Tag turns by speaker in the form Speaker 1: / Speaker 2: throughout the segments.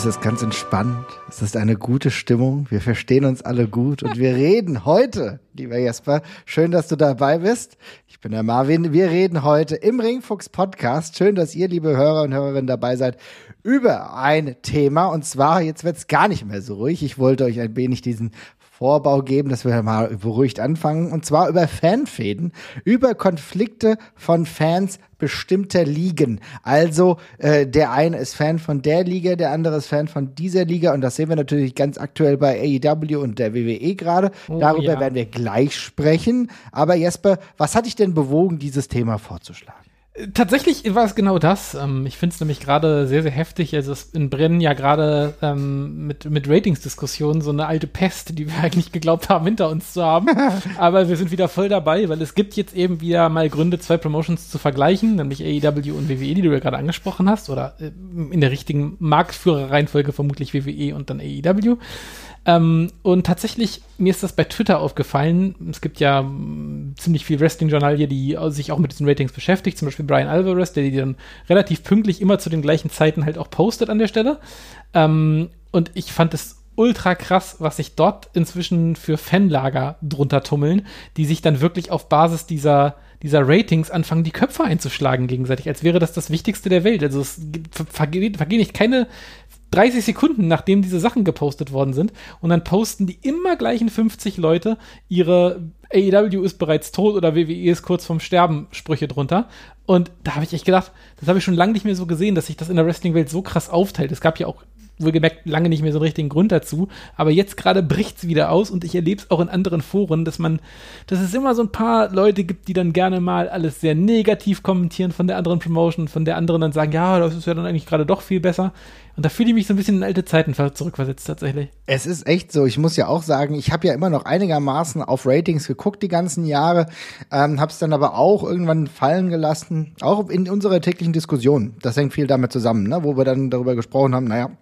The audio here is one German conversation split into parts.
Speaker 1: Es ist ganz entspannt. Es ist eine gute Stimmung. Wir verstehen uns alle gut und wir reden heute, lieber Jesper. Schön, dass du dabei bist. Ich bin der Marvin. Wir reden heute im Ringfuchs Podcast. Schön, dass ihr, liebe Hörer und Hörerinnen, dabei seid über ein Thema. Und zwar, jetzt wird's gar nicht mehr so ruhig. Ich wollte euch ein wenig diesen Vorbau geben, dass wir mal beruhigt anfangen. Und zwar über Fanfäden, über Konflikte von Fans bestimmter Ligen. Also äh, der eine ist Fan von der Liga, der andere ist Fan von dieser Liga. Und das sehen wir natürlich ganz aktuell bei AEW und der WWE gerade. Oh, Darüber ja. werden wir gleich sprechen. Aber Jesper, was hat dich denn bewogen, dieses Thema vorzuschlagen?
Speaker 2: Tatsächlich war es genau das. Ähm, ich finde es nämlich gerade sehr, sehr heftig. Also es in Brennen ja gerade ähm, mit, mit Ratingsdiskussionen so eine alte Pest, die wir eigentlich geglaubt haben, hinter uns zu haben. Aber wir sind wieder voll dabei, weil es gibt jetzt eben wieder mal Gründe, zwei Promotions zu vergleichen, nämlich AEW und WWE, die du ja gerade angesprochen hast, oder äh, in der richtigen Marktführerreihenfolge vermutlich WWE und dann AEW. Ähm, und tatsächlich, mir ist das bei Twitter aufgefallen. Es gibt ja m, mm, ziemlich viel Wrestling-Journal die sich auch mit diesen Ratings beschäftigt. Zum Beispiel Brian Alvarez, der die dann relativ pünktlich immer zu den gleichen Zeiten halt auch postet an der Stelle. Ähm, und ich fand es ultra krass, was sich dort inzwischen für Fanlager drunter tummeln, die sich dann wirklich auf Basis dieser dieser Ratings anfangen, die Köpfe einzuschlagen gegenseitig, als wäre das das Wichtigste der Welt. Also es vergeht, vergehen nicht keine 30 Sekunden, nachdem diese Sachen gepostet worden sind. Und dann posten die immer gleichen 50 Leute ihre AEW ist bereits tot oder WWE ist kurz vorm Sterben Sprüche drunter. Und da habe ich echt gedacht, das habe ich schon lange nicht mehr so gesehen, dass sich das in der Wrestling-Welt so krass aufteilt. Es gab ja auch wohlgemerkt lange nicht mehr so einen richtigen Grund dazu. Aber jetzt gerade bricht es wieder aus und ich erlebe es auch in anderen Foren, dass man, dass es immer so ein paar Leute gibt, die dann gerne mal alles sehr negativ kommentieren von der anderen Promotion, von der anderen dann sagen, ja, das ist ja dann eigentlich gerade doch viel besser. Und da fühle ich mich so ein bisschen in alte Zeiten zurückversetzt tatsächlich.
Speaker 1: Es ist echt so. Ich muss ja auch sagen, ich habe ja immer noch einigermaßen auf Ratings geguckt die ganzen Jahre, ähm, habe es dann aber auch irgendwann fallen gelassen, auch in unserer täglichen Diskussion. Das hängt viel damit zusammen, ne, wo wir dann darüber gesprochen haben, naja,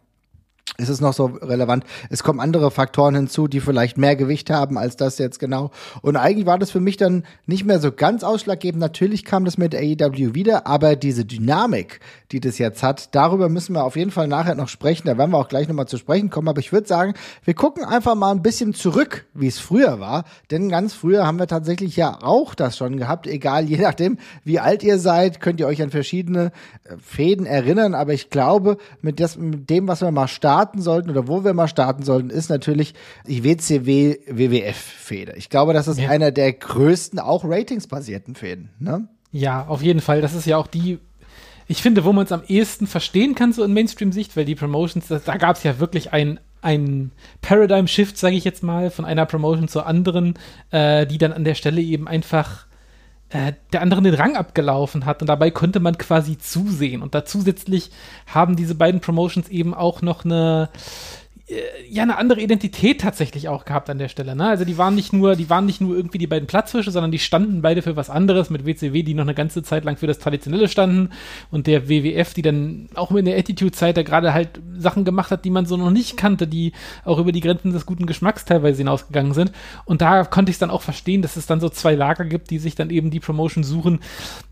Speaker 1: ist es noch so relevant. Es kommen andere Faktoren hinzu, die vielleicht mehr Gewicht haben als das jetzt genau. Und eigentlich war das für mich dann nicht mehr so ganz ausschlaggebend. Natürlich kam das mit AEW wieder, aber diese Dynamik, die das jetzt hat, darüber müssen wir auf jeden Fall nachher noch sprechen. Da werden wir auch gleich nochmal zu sprechen kommen. Aber ich würde sagen, wir gucken einfach mal ein bisschen zurück, wie es früher war. Denn ganz früher haben wir tatsächlich ja auch das schon gehabt. Egal, je nachdem, wie alt ihr seid, könnt ihr euch an verschiedene äh, Fäden erinnern. Aber ich glaube, mit, dem, was wir mal starten, starten sollten oder wo wir mal starten sollten, ist natürlich die WCW WWF Fehde. Ich glaube, das ist ja. einer der größten auch ratingsbasierten Fäden, ne?
Speaker 2: Ja, auf jeden Fall. Das ist ja auch die ich finde, wo man es am ehesten verstehen kann, so in Mainstream-Sicht, weil die Promotions, da, da gab es ja wirklich ein, ein Paradigm-Shift, sage ich jetzt mal, von einer Promotion zur anderen, äh, die dann an der Stelle eben einfach der anderen den Rang abgelaufen hat und dabei konnte man quasi zusehen. Und da zusätzlich haben diese beiden Promotions eben auch noch eine, äh, ja eine andere Identität tatsächlich auch gehabt an der Stelle. Ne? Also die waren nicht nur, die waren nicht nur irgendwie die beiden Platzfische, sondern die standen beide für was anderes. Mit WCW, die noch eine ganze Zeit lang für das Traditionelle standen und der WWF, die dann auch in der Attitude-Zeit da gerade halt Sachen gemacht hat, die man so noch nicht kannte, die auch über die Grenzen des guten Geschmacks teilweise hinausgegangen sind. Und da konnte ich es dann auch verstehen, dass es dann so zwei Lager gibt, die sich dann eben die Promotion suchen,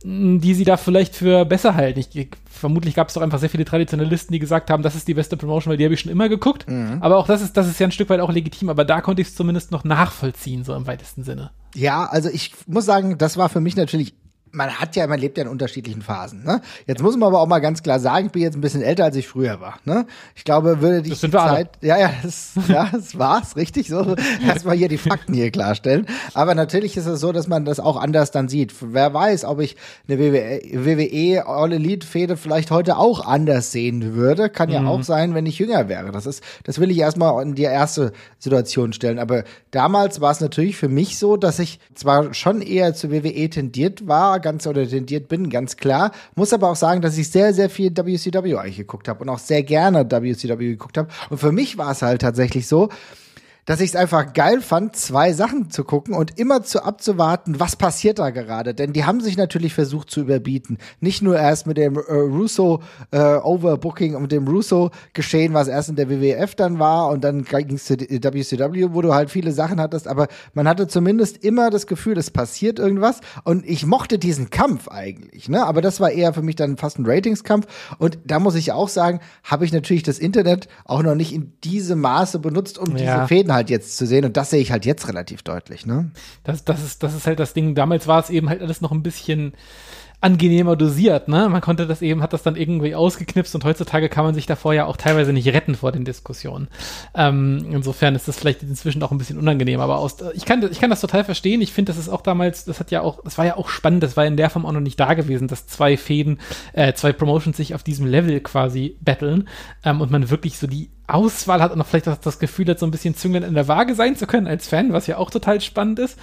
Speaker 2: die sie da vielleicht für besser halten. Ich, vermutlich gab es doch einfach sehr viele Traditionalisten, die gesagt haben, das ist die beste Promotion, weil die habe ich schon immer geguckt. Mhm. Aber auch das ist, das ist ja ein Stück weit auch legitim, aber da konnte ich es zumindest noch nachvollziehen, so im weitesten Sinne.
Speaker 1: Ja, also ich muss sagen, das war für mich natürlich man hat ja, man lebt ja in unterschiedlichen Phasen. Ne? Jetzt muss man aber auch mal ganz klar sagen, ich bin jetzt ein bisschen älter, als ich früher war. Ne? Ich glaube, würde die Zeit, ja, ja, das, ja, das war's, richtig so. Erstmal hier die Fakten hier klarstellen. Aber natürlich ist es so, dass man das auch anders dann sieht. Wer weiß, ob ich eine WWE, WWE All Elite Fehde vielleicht heute auch anders sehen würde. Kann ja mhm. auch sein, wenn ich jünger wäre. Das ist, das will ich erstmal in die erste Situation stellen. Aber damals war es natürlich für mich so, dass ich zwar schon eher zu WWE tendiert war, ganz oder tendiert bin, ganz klar. Muss aber auch sagen, dass ich sehr, sehr viel WCW eigentlich geguckt habe und auch sehr gerne WCW geguckt habe. Und für mich war es halt tatsächlich so, dass ich es einfach geil fand, zwei Sachen zu gucken und immer zu abzuwarten, was passiert da gerade. Denn die haben sich natürlich versucht zu überbieten. Nicht nur erst mit dem äh, Russo äh, Overbooking und dem Russo geschehen, was erst in der WWF dann war und dann ging es zu WCW, wo du halt viele Sachen hattest, aber man hatte zumindest immer das Gefühl, es passiert irgendwas und ich mochte diesen Kampf eigentlich, ne? Aber das war eher für mich dann fast ein Ratingskampf und da muss ich auch sagen, habe ich natürlich das Internet auch noch nicht in diesem Maße benutzt, um ja. diese Fäden halt jetzt zu sehen. Und das sehe ich halt jetzt relativ deutlich, ne?
Speaker 2: Das, das, ist, das ist halt das Ding. Damals war es eben halt alles noch ein bisschen angenehmer dosiert, ne? Man konnte das eben, hat das dann irgendwie ausgeknipst und heutzutage kann man sich davor ja auch teilweise nicht retten vor den Diskussionen. Ähm, insofern ist das vielleicht inzwischen auch ein bisschen unangenehm, aber aus, ich kann, ich kann das total verstehen. Ich finde, das ist auch damals, das hat ja auch, das war ja auch spannend, das war in der Form auch noch nicht da gewesen, dass zwei Fäden, äh, zwei Promotions sich auf diesem Level quasi battlen ähm, und man wirklich so die Auswahl hat und auch vielleicht auch das Gefühl hat, so ein bisschen züngeln in der Waage sein zu können als Fan, was ja auch total spannend ist.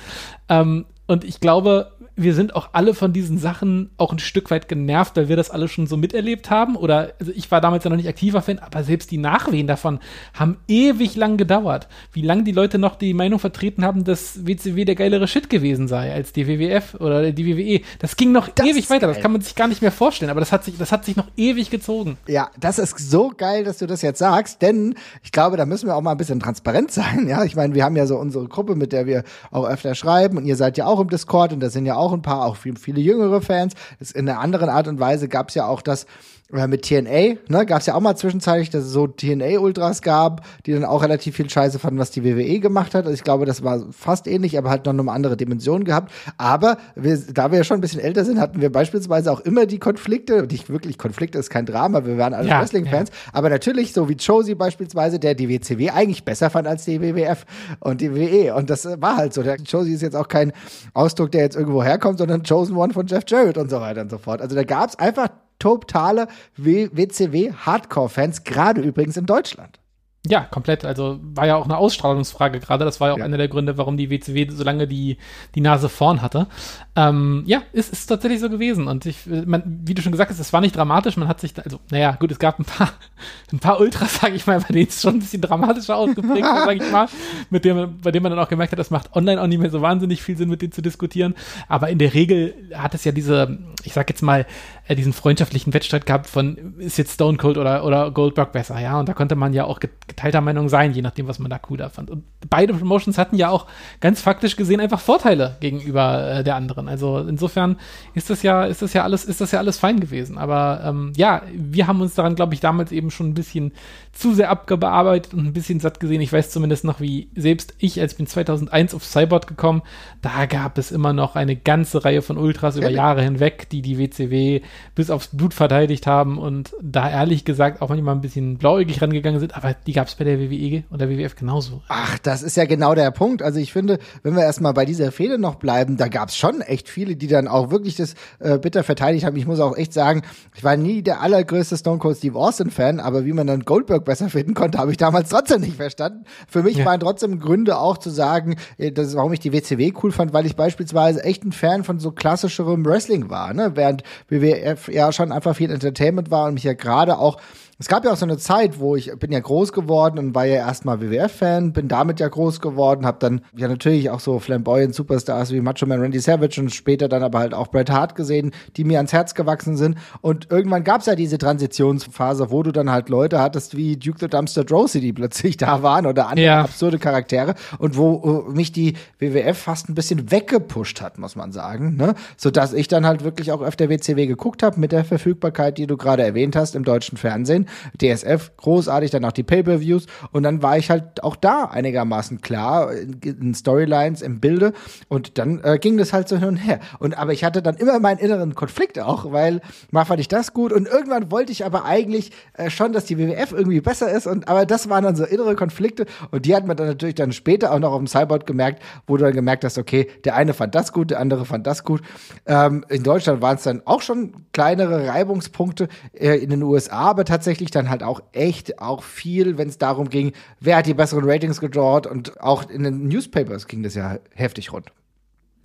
Speaker 2: Ähm, und ich glaube, wir sind auch alle von diesen Sachen auch ein Stück weit genervt, weil wir das alle schon so miterlebt haben. Oder also ich war damals ja noch nicht aktiver Fan, aber selbst die Nachwehen davon haben ewig lang gedauert. Wie lange die Leute noch die Meinung vertreten haben, dass WCW der geilere Shit gewesen sei als die WWF oder die WWE. Das ging noch das ewig weiter. Geil. Das kann man sich gar nicht mehr vorstellen. Aber das hat sich, das hat sich noch ewig gezogen.
Speaker 1: Ja, das ist so geil, dass du das jetzt sagst, denn ich glaube, da müssen wir auch mal ein bisschen transparent sein. Ja, ich meine, wir haben ja so unsere Gruppe, mit der wir auch öfter schreiben und ihr seid ja auch im Discord und da sind ja auch ein paar, auch viele jüngere Fans. In einer anderen Art und Weise gab es ja auch das oder mit TNA, ne, gab es ja auch mal zwischenzeitlich, dass es so TNA-Ultras gab, die dann auch relativ viel Scheiße fanden, was die WWE gemacht hat. Also ich glaube, das war fast ähnlich, aber halt noch eine andere Dimension gehabt. Aber wir, da wir ja schon ein bisschen älter sind, hatten wir beispielsweise auch immer die Konflikte, nicht wirklich Konflikte, ist kein Drama, wir waren alle ja, Wrestling-Fans, ja. aber natürlich, so wie Josie beispielsweise, der die WCW eigentlich besser fand als die WWF und die WWE. Und das war halt so. Der Josie ist jetzt auch kein Ausdruck, der jetzt irgendwo herkommt, sondern Chosen One von Jeff Jarrett und so weiter und so fort. Also da gab es einfach totale WCW-Hardcore-Fans, gerade übrigens in Deutschland.
Speaker 2: Ja, komplett. Also war ja auch eine Ausstrahlungsfrage gerade. Das war ja auch ja. einer der Gründe, warum die WCW so lange die, die Nase vorn hatte. Ähm, ja, ist, ist tatsächlich so gewesen. Und ich, man, wie du schon gesagt hast, es war nicht dramatisch. Man hat sich, da, also, naja, gut, es gab ein paar, ein paar Ultras, sage ich mal, bei denen es schon ein bisschen dramatischer ausgeprägt war, sage ich mal, mit dem, bei dem man dann auch gemerkt hat, das macht online auch nicht mehr so wahnsinnig viel Sinn, mit denen zu diskutieren. Aber in der Regel hat es ja diese, ich sag jetzt mal, äh, diesen freundschaftlichen Wettstreit gehabt von, ist jetzt Stone Cold oder, oder Goldberg besser, ja. Und da konnte man ja auch geteilter Meinung sein, je nachdem, was man da cooler fand. Und beide Promotions hatten ja auch ganz faktisch gesehen einfach Vorteile gegenüber äh, der anderen. Also insofern ist das ja, ist das ja alles, ist das ja alles fein gewesen. Aber ähm, ja, wir haben uns daran, glaube ich, damals eben schon ein bisschen zu sehr abgearbeitet und ein bisschen satt gesehen. Ich weiß zumindest noch, wie selbst ich, als ich bin 2001 auf Cyborg gekommen, da gab es immer noch eine ganze Reihe von Ultras über Jahre hinweg, die die WCW bis aufs Blut verteidigt haben und da ehrlich gesagt auch manchmal ein bisschen blauäugig rangegangen sind, aber die gab es bei der WWE und der WWF genauso.
Speaker 1: Ach, das ist ja genau der Punkt. Also ich finde, wenn wir erstmal bei dieser Fehde noch bleiben, da gab es schon echt viele, die dann auch wirklich das äh, bitter verteidigt haben. Ich muss auch echt sagen, ich war nie der allergrößte Stone Cold Steve Austin Fan, aber wie man dann Goldberg besser finden konnte, habe ich damals trotzdem nicht verstanden. Für mich ja. waren trotzdem Gründe auch zu sagen, äh, das, warum ich die WCW cool fand, weil ich beispielsweise echt ein Fan von so klassischerem Wrestling war, ne? während WWF ja schon einfach viel Entertainment war und mich ja gerade auch es gab ja auch so eine Zeit, wo ich bin ja groß geworden und war ja erstmal WWF-Fan, bin damit ja groß geworden, habe dann ja natürlich auch so flamboyant Superstars wie Macho Man Randy Savage und später dann aber halt auch Bret Hart gesehen, die mir ans Herz gewachsen sind. Und irgendwann gab es ja diese Transitionsphase, wo du dann halt Leute hattest wie Duke the Dumpster Drosy, die plötzlich da waren oder andere ja. absurde Charaktere und wo mich die WWF fast ein bisschen weggepusht hat, muss man sagen, ne? Sodass ich dann halt wirklich auch öfter WCW geguckt habe mit der Verfügbarkeit, die du gerade erwähnt hast im deutschen Fernsehen gesehen. DSF, großartig, dann auch die Pay-Per-Views. Und dann war ich halt auch da einigermaßen klar in, in Storylines, im Bilde. Und dann äh, ging das halt so hin und her. Und aber ich hatte dann immer meinen inneren Konflikt auch, weil mal fand ich das gut. Und irgendwann wollte ich aber eigentlich äh, schon, dass die WWF irgendwie besser ist. Und aber das waren dann so innere Konflikte. Und die hat man dann natürlich dann später auch noch auf dem Cyborg gemerkt, wo du dann gemerkt hast, okay, der eine fand das gut, der andere fand das gut. Ähm, in Deutschland waren es dann auch schon kleinere Reibungspunkte äh, in den USA, aber tatsächlich tatsächlich dann halt auch echt auch viel, wenn es darum ging, wer hat die besseren Ratings gedrawt und auch in den Newspapers ging das ja heftig rund.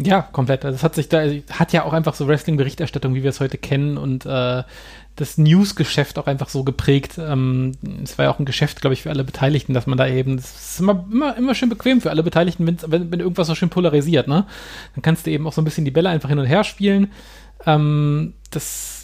Speaker 2: Ja, komplett. Also es hat sich da, hat ja auch einfach so Wrestling-Berichterstattung, wie wir es heute kennen und äh, das News-Geschäft auch einfach so geprägt. Ähm, es war ja auch ein Geschäft, glaube ich, für alle Beteiligten, dass man da eben, es ist immer, immer, immer schön bequem für alle Beteiligten, wenn, wenn irgendwas so schön polarisiert, ne? Dann kannst du eben auch so ein bisschen die Bälle einfach hin und her spielen. Ähm, das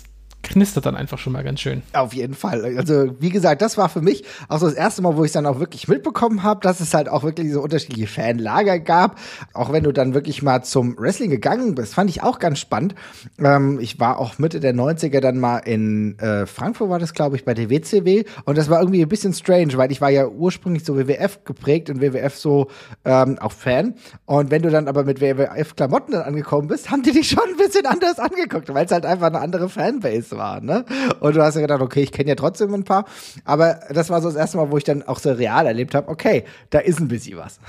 Speaker 2: knistert dann einfach schon mal ganz schön.
Speaker 1: Auf jeden Fall. Also, wie gesagt, das war für mich auch so das erste Mal, wo ich dann auch wirklich mitbekommen habe, dass es halt auch wirklich so unterschiedliche Fanlager gab. Auch wenn du dann wirklich mal zum Wrestling gegangen bist, fand ich auch ganz spannend. Ähm, ich war auch Mitte der 90er dann mal in äh, Frankfurt, war das, glaube ich, bei der WCW. Und das war irgendwie ein bisschen strange, weil ich war ja ursprünglich so WWF geprägt und WWF so ähm, auch Fan. Und wenn du dann aber mit WWF-Klamotten dann angekommen bist, haben die dich schon ein bisschen anders angeguckt, weil es halt einfach eine andere Fanbase war, ne? Und du hast ja gedacht, okay, ich kenne ja trotzdem ein paar. Aber das war so das erste Mal, wo ich dann auch so real erlebt habe, okay, da ist ein bisschen was.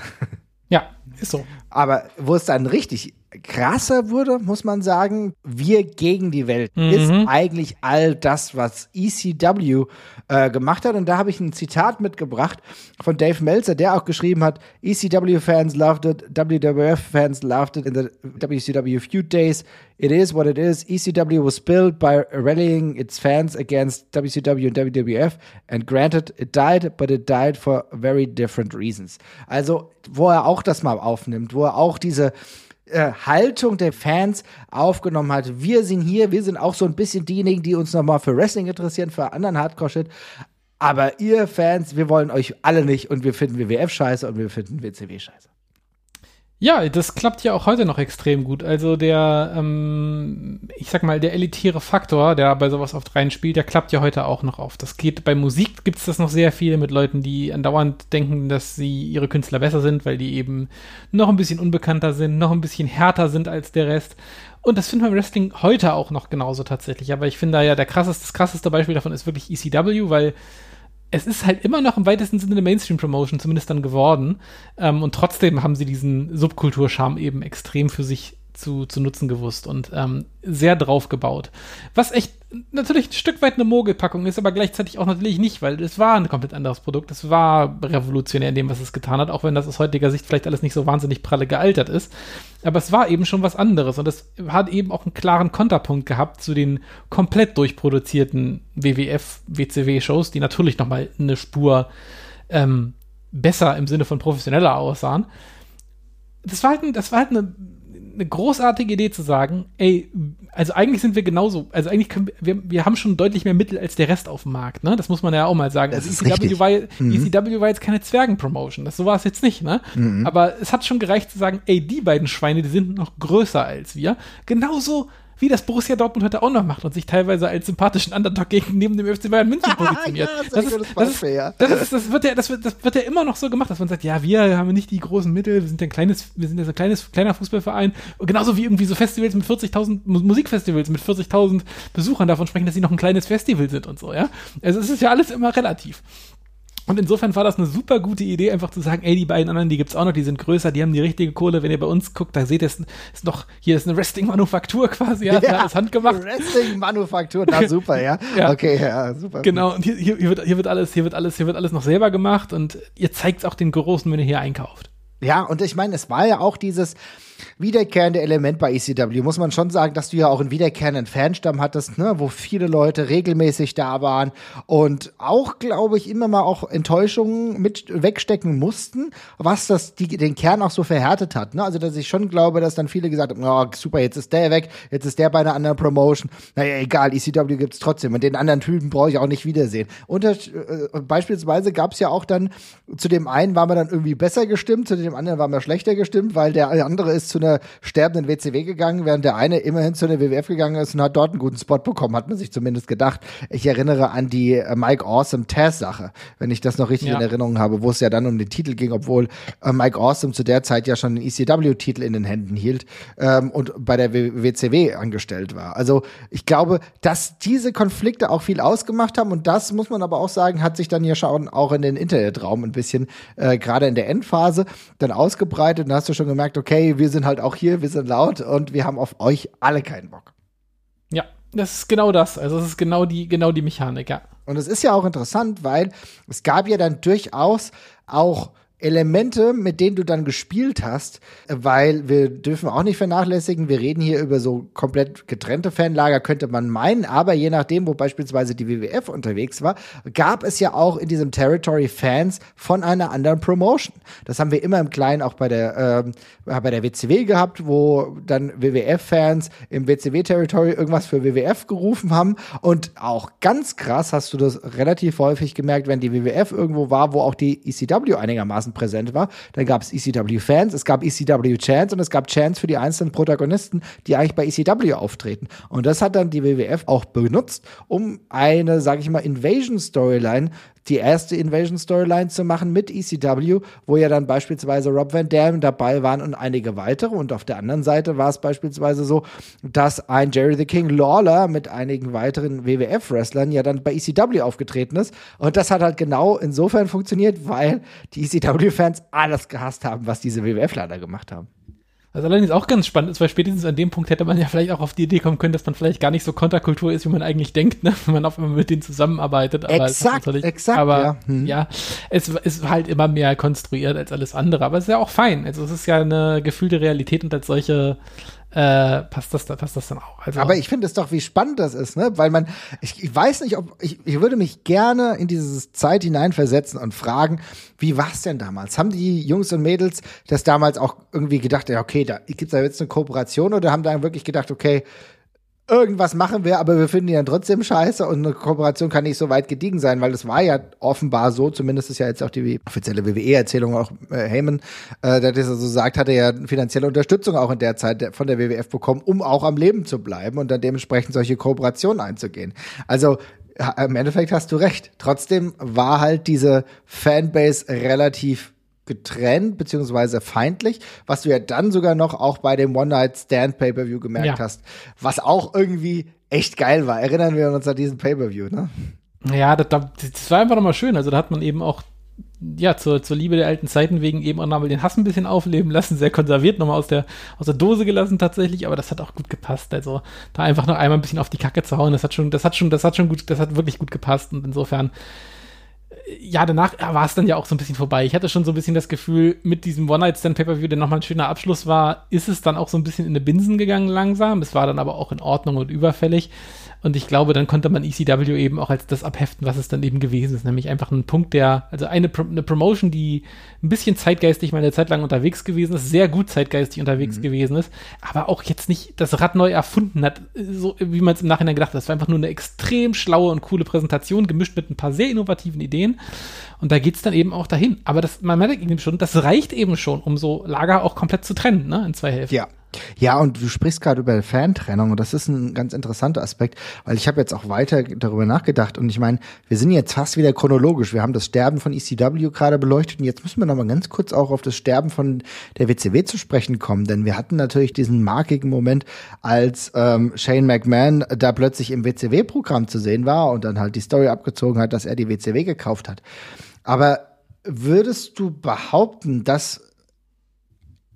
Speaker 2: Ja, ist so.
Speaker 1: Aber wo es dann richtig krasser wurde, muss man sagen, wir gegen die Welt mhm. ist eigentlich all das, was ECW äh, gemacht hat. Und da habe ich ein Zitat mitgebracht von Dave Meltzer, der auch geschrieben hat, ECW-Fans loved it, WWF-Fans loved it in the WCW feud days. It is what it is. ECW was built by rallying its fans against WCW and WWF. And granted, it died, but it died for very different reasons. Also, wo er auch das mal aufnimmt, wo er auch diese äh, Haltung der Fans aufgenommen hat. Wir sind hier, wir sind auch so ein bisschen diejenigen, die uns nochmal für Wrestling interessieren, für anderen Hardcore-Shit. Aber ihr Fans, wir wollen euch alle nicht und wir finden WWF scheiße und wir finden WCW scheiße.
Speaker 2: Ja, das klappt ja auch heute noch extrem gut. Also der, ähm, ich sag mal, der elitäre Faktor, der bei sowas oft reinspielt, der klappt ja heute auch noch auf. Das geht bei Musik gibt's das noch sehr viel mit Leuten, die andauernd denken, dass sie ihre Künstler besser sind, weil die eben noch ein bisschen unbekannter sind, noch ein bisschen härter sind als der Rest. Und das finden wir im Wrestling heute auch noch genauso tatsächlich. Aber ich finde da ja der krasseste, das krasseste Beispiel davon ist wirklich ECW, weil es ist halt immer noch im weitesten Sinne eine Mainstream-Promotion, zumindest dann geworden. Ähm, und trotzdem haben sie diesen Subkulturscham eben extrem für sich zu, zu nutzen gewusst und ähm, sehr drauf gebaut. Was echt natürlich ein Stück weit eine Mogelpackung ist, aber gleichzeitig auch natürlich nicht, weil es war ein komplett anderes Produkt. Es war revolutionär in dem, was es getan hat, auch wenn das aus heutiger Sicht vielleicht alles nicht so wahnsinnig pralle gealtert ist. Aber es war eben schon was anderes und es hat eben auch einen klaren Konterpunkt gehabt zu den komplett durchproduzierten WWF, WCW-Shows, die natürlich nochmal eine Spur ähm, besser im Sinne von professioneller aussahen. Das war halt, das war halt eine eine großartige Idee zu sagen, ey, also eigentlich sind wir genauso, also eigentlich können wir, wir haben schon deutlich mehr Mittel als der Rest auf dem Markt, ne? Das muss man ja auch mal sagen.
Speaker 1: Das
Speaker 2: also
Speaker 1: ist ECW, war,
Speaker 2: mhm. ECW war jetzt keine Zwergenpromotion, das so war es jetzt nicht, ne? Mhm. Aber es hat schon gereicht zu sagen, ey, die beiden Schweine, die sind noch größer als wir. Genauso wie das Borussia Dortmund heute auch noch macht und sich teilweise als sympathischen Underdog gegen neben dem FC Bayern München positioniert. ja, das, ist, das, ist, ja. das, ist, das, wird ja, das, wird, das wird ja immer noch so gemacht, dass man sagt, ja, wir haben nicht die großen Mittel, wir sind ein kleines, wir sind ja so ein kleines, kleiner Fußballverein. Genauso wie irgendwie so Festivals mit 40.000, Musikfestivals mit 40.000 Besuchern davon sprechen, dass sie noch ein kleines Festival sind und so, ja. Also es ist ja alles immer relativ. Und insofern war das eine super gute Idee, einfach zu sagen, ey, die beiden anderen, die gibt's auch noch, die sind größer, die haben die richtige Kohle. Wenn ihr bei uns guckt, da seht ihr, es ist noch, hier ist eine Wrestling-Manufaktur quasi, ja, ja, ist handgemacht.
Speaker 1: Wrestling-Manufaktur, na super, ja.
Speaker 2: ja. Okay, ja, super. Genau, und hier, hier, hier, wird, hier wird alles, hier wird alles, hier wird alles noch selber gemacht und ihr zeigt auch den Großen, wenn ihr hier einkauft.
Speaker 1: Ja, und ich meine, es war ja auch dieses, wiederkehrende Element bei ECW. Muss man schon sagen, dass du ja auch einen wiederkehrenden Fanstamm hattest, ne, wo viele Leute regelmäßig da waren und auch, glaube ich, immer mal auch Enttäuschungen mit wegstecken mussten, was das die, den Kern auch so verhärtet hat. Ne? Also, dass ich schon glaube, dass dann viele gesagt haben, oh, super, jetzt ist der weg, jetzt ist der bei einer anderen Promotion. Naja, egal, ECW gibt's trotzdem. Und den anderen Typen brauche ich auch nicht wiedersehen. Unter, äh, beispielsweise gab's ja auch dann, zu dem einen war man dann irgendwie besser gestimmt, zu dem anderen war man schlechter gestimmt, weil der andere ist zu einer sterbenden WCW gegangen, während der eine immerhin zu einer WWF gegangen ist und hat dort einen guten Spot bekommen, hat man sich zumindest gedacht. Ich erinnere an die äh, Mike Awesome Taz-Sache, wenn ich das noch richtig ja. in Erinnerung habe, wo es ja dann um den Titel ging, obwohl äh, Mike Awesome zu der Zeit ja schon den ECW-Titel in den Händen hielt ähm, und bei der WCW angestellt war. Also ich glaube, dass diese Konflikte auch viel ausgemacht haben und das muss man aber auch sagen, hat sich dann ja schon auch in den Internetraum ein bisschen, äh, gerade in der Endphase, dann ausgebreitet und da hast du schon gemerkt, okay, wir sind halt auch hier, wir sind laut und wir haben auf euch alle keinen Bock.
Speaker 2: Ja, das ist genau das. Also es ist genau die, genau die Mechanik, ja.
Speaker 1: Und es ist ja auch interessant, weil es gab ja dann durchaus auch Elemente, mit denen du dann gespielt hast, weil wir dürfen auch nicht vernachlässigen, wir reden hier über so komplett getrennte Fanlager, könnte man meinen, aber je nachdem, wo beispielsweise die WWF unterwegs war, gab es ja auch in diesem Territory Fans von einer anderen Promotion. Das haben wir immer im Kleinen auch bei der, äh, bei der WCW gehabt, wo dann WWF-Fans im WCW-Territory irgendwas für WWF gerufen haben und auch ganz krass hast du das relativ häufig gemerkt, wenn die WWF irgendwo war, wo auch die ECW einigermaßen präsent war. Dann gab es ECW-Fans, es gab ECW-Chants und es gab Chants für die einzelnen Protagonisten, die eigentlich bei ECW auftreten. Und das hat dann die WWF auch benutzt, um eine, sag ich mal, Invasion-Storyline die erste Invasion-Storyline zu machen mit ECW, wo ja dann beispielsweise Rob Van Dam dabei waren und einige weitere. Und auf der anderen Seite war es beispielsweise so, dass ein Jerry the King Lawler mit einigen weiteren WWF-Wrestlern ja dann bei ECW aufgetreten ist. Und das hat halt genau insofern funktioniert, weil die ECW-Fans alles gehasst haben, was diese WWF-Leiter gemacht haben.
Speaker 2: Was allerdings auch ganz spannend ist, weil spätestens an dem Punkt hätte man ja vielleicht auch auf die Idee kommen können, dass man vielleicht gar nicht so Konterkultur ist, wie man eigentlich denkt, ne? wenn man auf einmal mit denen zusammenarbeitet.
Speaker 1: Aber exakt, exakt.
Speaker 2: Aber ja, hm. ja es ist halt immer mehr konstruiert als alles andere. Aber es ist ja auch fein. Also es ist ja eine gefühlte Realität und als solche äh, passt, das, passt das dann auch.
Speaker 1: Also, Aber ich finde es doch, wie spannend das ist, ne? Weil man, ich, ich weiß nicht, ob, ich, ich würde mich gerne in diese Zeit hineinversetzen und fragen, wie war es denn damals? Haben die Jungs und Mädels das damals auch irgendwie gedacht, ja, okay, da gibt's da jetzt eine Kooperation oder haben da wirklich gedacht, okay, irgendwas machen wir, aber wir finden die dann trotzdem scheiße und eine Kooperation kann nicht so weit gediegen sein, weil es war ja offenbar so, zumindest ist ja jetzt auch die offizielle WWE-Erzählung auch äh, Heyman, äh, der das so sagt, hat er ja finanzielle Unterstützung auch in der Zeit von der WWF bekommen, um auch am Leben zu bleiben und dann dementsprechend solche Kooperationen einzugehen. Also im Endeffekt hast du recht. Trotzdem war halt diese Fanbase relativ getrennt beziehungsweise feindlich, was du ja dann sogar noch auch bei dem One Night Stand Pay-per-View gemerkt ja. hast, was auch irgendwie echt geil war. Erinnern wir uns an diesen Pay-per-View, ne?
Speaker 2: Ja, das, das war einfach nochmal schön. Also da hat man eben auch ja, zur, zur Liebe der alten Zeiten wegen eben auch nochmal den Hass ein bisschen aufleben lassen, sehr konserviert, nochmal aus der, aus der Dose gelassen tatsächlich, aber das hat auch gut gepasst. Also da einfach noch einmal ein bisschen auf die Kacke zu hauen, das hat schon, das hat schon, das hat schon gut, das hat wirklich gut gepasst und insofern ja, danach war es dann ja auch so ein bisschen vorbei. Ich hatte schon so ein bisschen das Gefühl, mit diesem One-Night-Stand-Pay-Per-View, der nochmal ein schöner Abschluss war, ist es dann auch so ein bisschen in eine Binsen gegangen langsam. Es war dann aber auch in Ordnung und überfällig. Und ich glaube, dann konnte man ECW eben auch als das abheften, was es dann eben gewesen ist. Nämlich einfach ein Punkt, der, also eine, eine Promotion, die ein bisschen zeitgeistig mal eine Zeit lang unterwegs gewesen ist, sehr gut zeitgeistig unterwegs mhm. gewesen ist, aber auch jetzt nicht das Rad neu erfunden hat, so wie man es im Nachhinein gedacht hat. Das war einfach nur eine extrem schlaue und coole Präsentation, gemischt mit ein paar sehr innovativen Ideen. Und da geht es dann eben auch dahin. Aber das, man merkt eben schon, das reicht eben schon, um so Lager auch komplett zu trennen, ne, in zwei Hälften.
Speaker 1: Ja. Ja, und du sprichst gerade über Fantrennung und das ist ein ganz interessanter Aspekt, weil ich habe jetzt auch weiter darüber nachgedacht und ich meine, wir sind jetzt fast wieder chronologisch. Wir haben das Sterben von ECW gerade beleuchtet und jetzt müssen wir noch mal ganz kurz auch auf das Sterben von der WCW zu sprechen kommen, denn wir hatten natürlich diesen markigen Moment, als ähm, Shane McMahon da plötzlich im WCW-Programm zu sehen war und dann halt die Story abgezogen hat, dass er die WCW gekauft hat. Aber würdest du behaupten, dass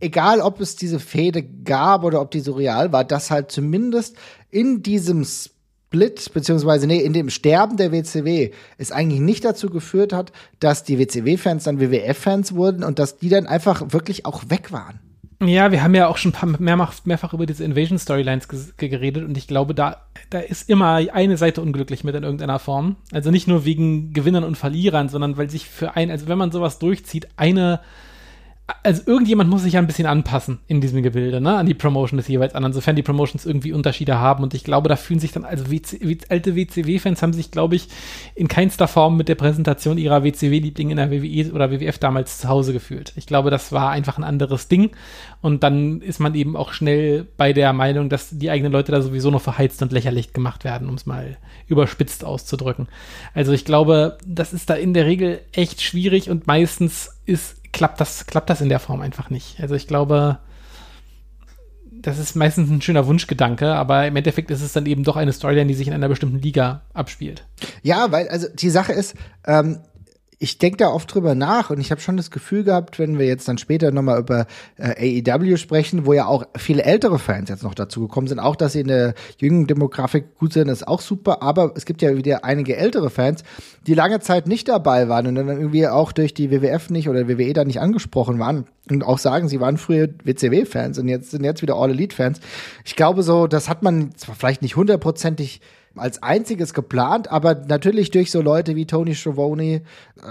Speaker 1: egal ob es diese Fehde gab oder ob die so real war, dass halt zumindest in diesem Split, beziehungsweise nee, in dem Sterben der WCW es eigentlich nicht dazu geführt hat, dass die WCW-Fans dann WWF-Fans wurden und dass die dann einfach wirklich auch weg waren.
Speaker 2: Ja, wir haben ja auch schon mehrfach, mehrfach über diese Invasion-Storylines geredet und ich glaube, da, da ist immer eine Seite unglücklich mit in irgendeiner Form. Also nicht nur wegen Gewinnern und Verlierern, sondern weil sich für ein, also wenn man sowas durchzieht, eine also irgendjemand muss sich ja ein bisschen anpassen in diesem Gebilde, ne, an die Promotion des jeweils anderen, sofern die Promotions irgendwie Unterschiede haben. Und ich glaube, da fühlen sich dann, also WC, alte WCW-Fans haben sich, glaube ich, in keinster Form mit der Präsentation ihrer WCW-Lieblinge in der WWE oder WWF damals zu Hause gefühlt. Ich glaube, das war einfach ein anderes Ding. Und dann ist man eben auch schnell bei der Meinung, dass die eigenen Leute da sowieso noch verheizt und lächerlich gemacht werden, um es mal überspitzt auszudrücken. Also ich glaube, das ist da in der Regel echt schwierig und meistens ist klappt das, klappt das in der Form einfach nicht. Also ich glaube, das ist meistens ein schöner Wunschgedanke, aber im Endeffekt ist es dann eben doch eine Storyline, die sich in einer bestimmten Liga abspielt.
Speaker 1: Ja, weil, also die Sache ist, ähm, ich denke da oft drüber nach und ich habe schon das Gefühl gehabt, wenn wir jetzt dann später nochmal über äh, AEW sprechen, wo ja auch viele ältere Fans jetzt noch dazu gekommen sind, auch dass sie in der jüngeren Demografik gut sind, ist auch super, aber es gibt ja wieder einige ältere Fans, die lange Zeit nicht dabei waren und dann irgendwie auch durch die WWF nicht oder WWE da nicht angesprochen waren und auch sagen, sie waren früher WCW-Fans und jetzt sind jetzt wieder All Elite-Fans. Ich glaube so, das hat man zwar vielleicht nicht hundertprozentig als einziges geplant, aber natürlich durch so Leute wie Tony Schiavone,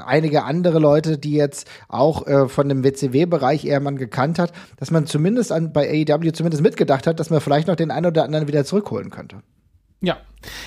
Speaker 1: einige andere Leute, die jetzt auch äh, von dem WCW-Bereich eher man gekannt hat, dass man zumindest an, bei AEW zumindest mitgedacht hat, dass man vielleicht noch den einen oder anderen wieder zurückholen könnte.
Speaker 2: Ja.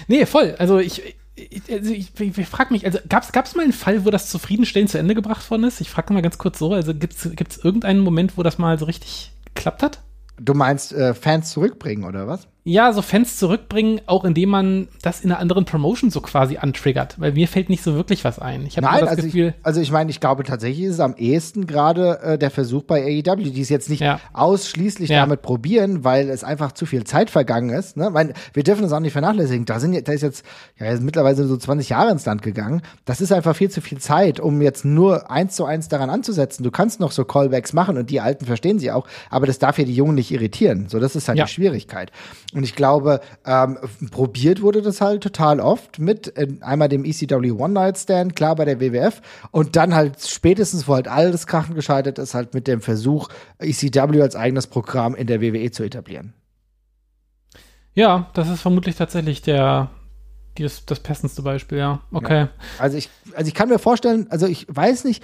Speaker 2: Nee, voll. Also ich, ich, also ich, ich, ich frage mich, also gab es mal einen Fall, wo das zufriedenstellend zu Ende gebracht worden ist? Ich frage mal ganz kurz so, also gibt es irgendeinen Moment, wo das mal so richtig geklappt hat?
Speaker 1: Du meinst äh, Fans zurückbringen oder was?
Speaker 2: Ja, so Fans zurückbringen, auch indem man das in einer anderen Promotion so quasi antriggert, weil mir fällt nicht so wirklich was ein.
Speaker 1: Ich Nein, das also Gefühl, ich, also ich meine, ich glaube tatsächlich ist es am ehesten gerade äh, der Versuch bei AEW, die es jetzt nicht ja. ausschließlich ja. damit probieren, weil es einfach zu viel Zeit vergangen ist. Ne? Meine, wir dürfen das auch nicht vernachlässigen. Da sind da ist jetzt ja ist mittlerweile so 20 Jahre ins Land gegangen. Das ist einfach viel zu viel Zeit, um jetzt nur eins zu eins daran anzusetzen. Du kannst noch so Callbacks machen und die Alten verstehen sie auch, aber das darf ja die Jungen nicht irritieren. So, das ist halt ja. die Schwierigkeit. Und ich glaube, ähm, probiert wurde das halt total oft mit äh, einmal dem ECW One Night Stand, klar bei der WWF und dann halt spätestens, wo halt alles Krachen gescheitert ist, halt mit dem Versuch, ECW als eigenes Programm in der WWE zu etablieren.
Speaker 2: Ja, das ist vermutlich tatsächlich der, das, das passendste Beispiel, ja. Okay. Ja.
Speaker 1: Also ich, also ich kann mir vorstellen, also ich weiß nicht,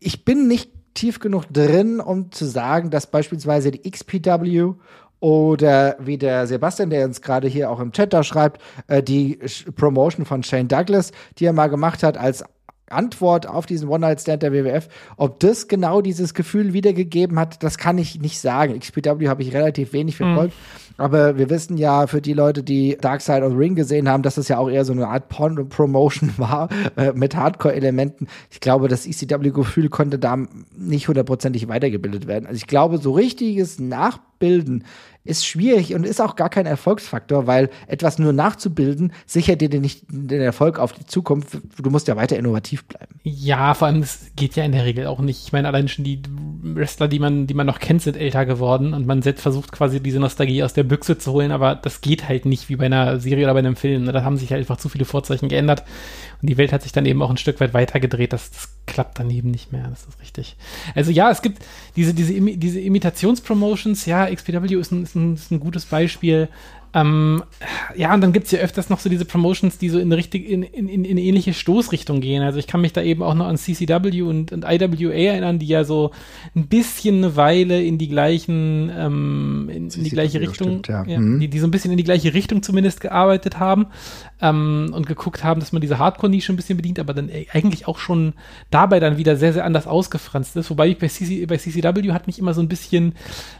Speaker 1: ich bin nicht tief genug drin, um zu sagen, dass beispielsweise die XPW oder wie der Sebastian, der uns gerade hier auch im Chat da schreibt, äh, die Promotion von Shane Douglas, die er mal gemacht hat als Antwort auf diesen One-Night-Stand der WWF. Ob das genau dieses Gefühl wiedergegeben hat, das kann ich nicht sagen. XPW habe ich relativ wenig verfolgt. Mhm. Aber wir wissen ja für die Leute, die Dark Side of the Ring gesehen haben, dass das ja auch eher so eine Art Porn-Promotion war äh, mit Hardcore-Elementen. Ich glaube, das ECW-Gefühl konnte da nicht hundertprozentig weitergebildet werden. Also ich glaube, so richtiges Nachbilden ist schwierig und ist auch gar kein Erfolgsfaktor, weil etwas nur nachzubilden sichert dir nicht den Erfolg auf die Zukunft. Du musst ja weiter innovativ bleiben.
Speaker 2: Ja, vor allem, es geht ja in der Regel auch nicht. Ich meine, allein schon die Wrestler, die man, die man noch kennt, sind älter geworden und man selbst versucht quasi diese Nostalgie aus der Büchse zu holen, aber das geht halt nicht wie bei einer Serie oder bei einem Film. Da haben sich halt einfach zu viele Vorzeichen geändert und die Welt hat sich dann eben auch ein Stück weit weitergedreht. Das, das klappt dann eben nicht mehr. Das ist richtig. Also ja, es gibt diese, diese, diese Imitationspromotions. Ja, XPW ist ein, ist ein, ist ein gutes Beispiel. Ähm, ja, und dann gibt es ja öfters noch so diese Promotions, die so in, richtig, in, in, in, in ähnliche Stoßrichtung gehen. Also ich kann mich da eben auch noch an CCW und, und IWA erinnern, die ja so ein bisschen eine Weile in die gleichen, ähm, in, in die gleiche Richtung, stimmt, ja. Ja, mhm. die, die so ein bisschen in die gleiche Richtung zumindest gearbeitet haben ähm, und geguckt haben, dass man diese Hardcore-Nische ein bisschen bedient, aber dann eigentlich auch schon dabei dann wieder sehr, sehr anders ausgefranst ist. Wobei ich bei, CC, bei CCW hat mich immer so ein bisschen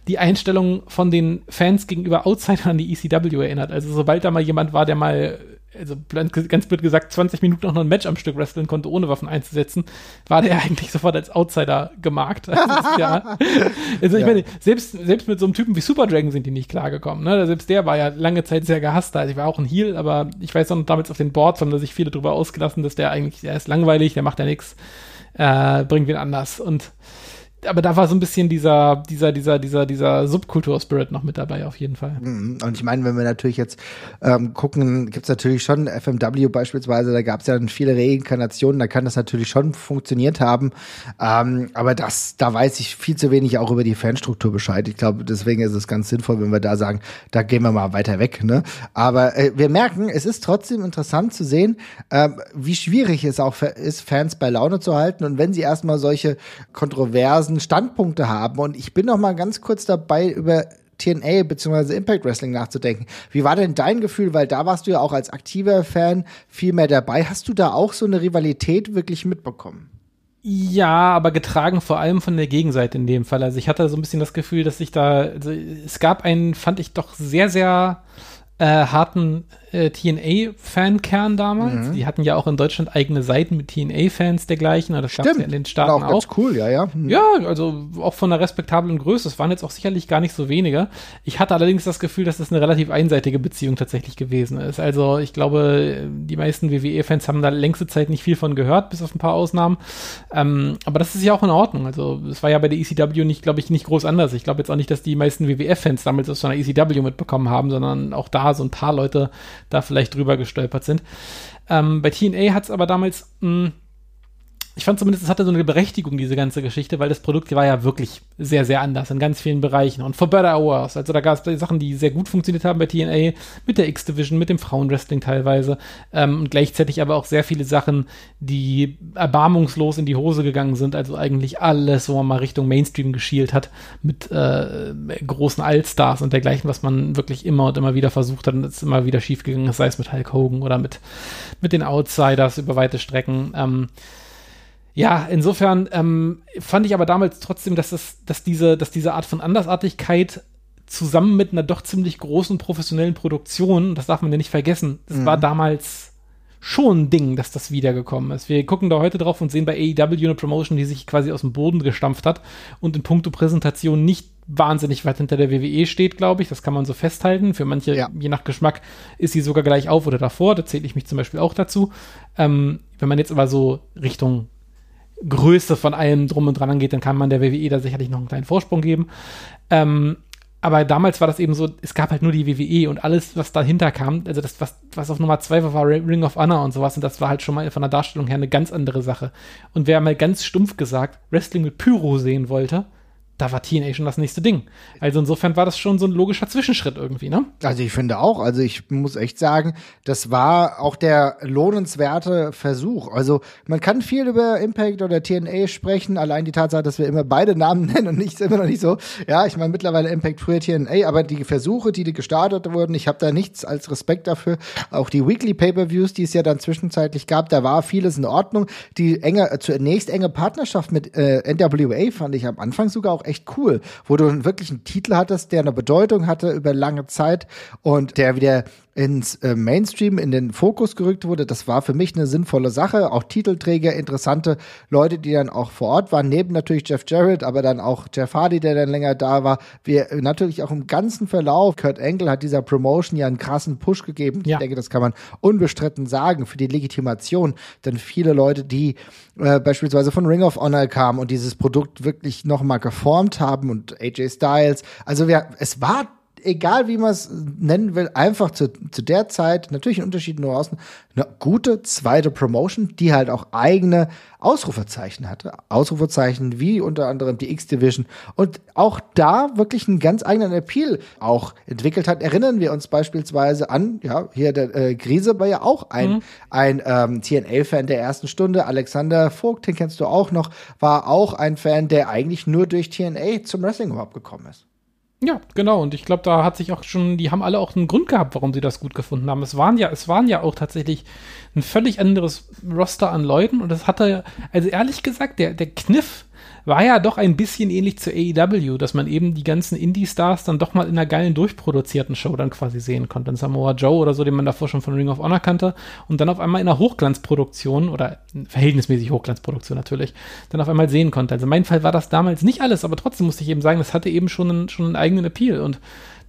Speaker 2: die Einstellung von den Fans gegenüber Outsidern an die ECW AEW erinnert. Also sobald da mal jemand war, der mal, also ganz blöd gesagt, 20 Minuten noch ein Match am Stück wresteln konnte, ohne Waffen einzusetzen, war der eigentlich sofort als Outsider gemarkt. Also, ja, also ich ja. meine, selbst, selbst mit so einem Typen wie Super Dragon sind die nicht klargekommen. Ne? Selbst der war ja lange Zeit sehr gehasst. Also ich war auch ein Heel, aber ich weiß noch damals auf den Boards haben da sich viele drüber ausgelassen, dass der eigentlich, der ist langweilig, der macht ja nichts, äh, bringt wen anders. Und aber da war so ein bisschen dieser, dieser, dieser, dieser, dieser Subkultur-Spirit noch mit dabei, auf jeden Fall.
Speaker 1: Mhm. Und ich meine, wenn wir natürlich jetzt ähm, gucken, gibt's natürlich schon FMW beispielsweise, da gab's ja dann viele Reinkarnationen, da kann das natürlich schon funktioniert haben. Ähm, aber das, da weiß ich viel zu wenig auch über die Fanstruktur Bescheid. Ich glaube, deswegen ist es ganz sinnvoll, wenn wir da sagen, da gehen wir mal weiter weg. Ne? Aber äh, wir merken, es ist trotzdem interessant zu sehen, äh, wie schwierig es auch ist, Fans bei Laune zu halten. Und wenn sie erstmal solche kontroversen diversen Standpunkte haben. Und ich bin noch mal ganz kurz dabei, über TNA bzw. Impact Wrestling nachzudenken. Wie war denn dein Gefühl? Weil da warst du ja auch als aktiver Fan viel mehr dabei. Hast du da auch so eine Rivalität wirklich mitbekommen?
Speaker 2: Ja, aber getragen vor allem von der Gegenseite in dem Fall. Also ich hatte so ein bisschen das Gefühl, dass ich da, also es gab einen, fand ich doch sehr, sehr äh, harten äh, TNA-Fankern damals. Mhm. Die hatten ja auch in Deutschland eigene Seiten mit TNA-Fans dergleichen. Das
Speaker 1: gab es ja
Speaker 2: in den Staaten auch.
Speaker 1: Ganz cool, ja, ja.
Speaker 2: Mhm. Ja, also auch von einer respektablen Größe. Es waren jetzt auch sicherlich gar nicht so wenige. Ich hatte allerdings das Gefühl, dass das eine relativ einseitige Beziehung tatsächlich gewesen ist. Also ich glaube, die meisten WWE-Fans haben da längste Zeit nicht viel von gehört, bis auf ein paar Ausnahmen. Ähm, aber das ist ja auch in Ordnung. Also es war ja bei der ECW nicht, glaube ich, nicht groß anders. Ich glaube jetzt auch nicht, dass die meisten WWF-Fans damals aus so einer ECW mitbekommen haben, sondern auch da so ein paar Leute da vielleicht drüber gestolpert sind. Ähm, bei TNA hat es aber damals, mh, hm, ich fand zumindest, es hatte so eine Berechtigung, diese ganze Geschichte, weil das Produkt war ja wirklich sehr, sehr anders in ganz vielen Bereichen. Und for better hours. Also da gab es Sachen, die sehr gut funktioniert haben bei TNA, mit der X-Division, mit dem Frauenwrestling teilweise. Ähm, und gleichzeitig aber auch sehr viele Sachen, die erbarmungslos in die Hose gegangen sind. Also eigentlich alles, wo man mal Richtung Mainstream geschielt hat, mit äh, großen Allstars und dergleichen, was man wirklich immer und immer wieder versucht hat und es immer wieder schiefgegangen ist, sei es mit Hulk Hogan oder mit, mit den Outsiders über weite Strecken. Ähm, ja, insofern ähm, fand ich aber damals trotzdem, dass, das, dass, diese, dass diese Art von Andersartigkeit zusammen mit einer doch ziemlich großen professionellen Produktion, das darf man ja nicht vergessen, das mhm. war damals schon ein Ding, dass das wiedergekommen ist. Wir gucken da heute drauf und sehen bei AEW eine Promotion, die sich quasi aus dem Boden gestampft hat und in puncto Präsentation nicht wahnsinnig weit hinter der WWE steht, glaube ich. Das kann man so festhalten. Für manche, ja. je nach Geschmack, ist sie sogar gleich auf oder davor. Da zähle ich mich zum Beispiel auch dazu. Ähm, wenn man jetzt aber so Richtung Größe von allem drum und dran angeht, dann kann man der WWE da sicherlich noch einen kleinen Vorsprung geben. Ähm, aber damals war das eben so, es gab halt nur die WWE und alles, was dahinter kam, also das, was, was auf Nummer zwei war, war Ring of Honor und sowas und das war halt schon mal von der Darstellung her eine ganz andere Sache. Und wer mal ganz stumpf gesagt Wrestling mit Pyro sehen wollte, da war TNA schon das nächste Ding. Also insofern war das schon so ein logischer Zwischenschritt irgendwie, ne?
Speaker 1: Also ich finde auch, also ich muss echt sagen, das war auch der lohnenswerte Versuch. Also man kann viel über Impact oder TNA sprechen, allein die Tatsache, dass wir immer beide Namen nennen und nicht immer noch nicht so. Ja, ich meine mittlerweile Impact früher TNA, aber die Versuche, die gestartet wurden, ich habe da nichts als Respekt dafür. Auch die Weekly Pay-per-Views, die es ja dann zwischenzeitlich gab, da war vieles in Ordnung. Die enge zunächst enge Partnerschaft mit äh, NWA fand ich am Anfang sogar auch echt cool, wo du wirklich einen Titel hattest, der eine Bedeutung hatte über lange Zeit und der wieder ins äh, Mainstream, in den Fokus gerückt wurde. Das war für mich eine sinnvolle Sache. Auch Titelträger, interessante Leute, die dann auch vor Ort waren, neben natürlich Jeff Jarrett, aber dann auch Jeff Hardy, der dann länger da war. Wir natürlich auch im ganzen Verlauf, Kurt Angle hat dieser Promotion ja einen krassen Push gegeben. Ja. Ich denke, das kann man unbestritten sagen für die Legitimation. Denn viele Leute, die äh, beispielsweise von Ring of Honor kamen und dieses Produkt wirklich nochmal geformt haben und AJ Styles, also wir, es war egal wie man es nennen will, einfach zu, zu der Zeit, natürlich in Unterschieden nur außen, eine gute zweite Promotion, die halt auch eigene Ausrufezeichen hatte. Ausrufezeichen wie unter anderem die X-Division und auch da wirklich einen ganz eigenen Appeal auch entwickelt hat. Erinnern wir uns beispielsweise an, ja, hier der äh, Grise war ja auch ein, mhm. ein ähm, TNA-Fan der ersten Stunde. Alexander Vogt, den kennst du auch noch, war auch ein Fan, der eigentlich nur durch TNA zum Wrestling überhaupt gekommen ist.
Speaker 2: Ja, genau. Und ich glaube, da hat sich auch schon, die haben alle auch einen Grund gehabt, warum sie das gut gefunden haben. Es waren ja, es waren ja auch tatsächlich ein völlig anderes Roster an Leuten und das hatte, also ehrlich gesagt, der, der Kniff war ja doch ein bisschen ähnlich zu AEW, dass man eben die ganzen Indie-Stars dann doch mal in einer geilen durchproduzierten Show dann quasi sehen konnte. Ein Samoa Joe oder so, den man davor schon von Ring of Honor kannte und dann auf einmal in einer Hochglanzproduktion oder verhältnismäßig Hochglanzproduktion natürlich, dann auf einmal sehen konnte. Also mein Fall war das damals nicht alles, aber trotzdem musste ich eben sagen, das hatte eben schon einen, schon einen eigenen Appeal und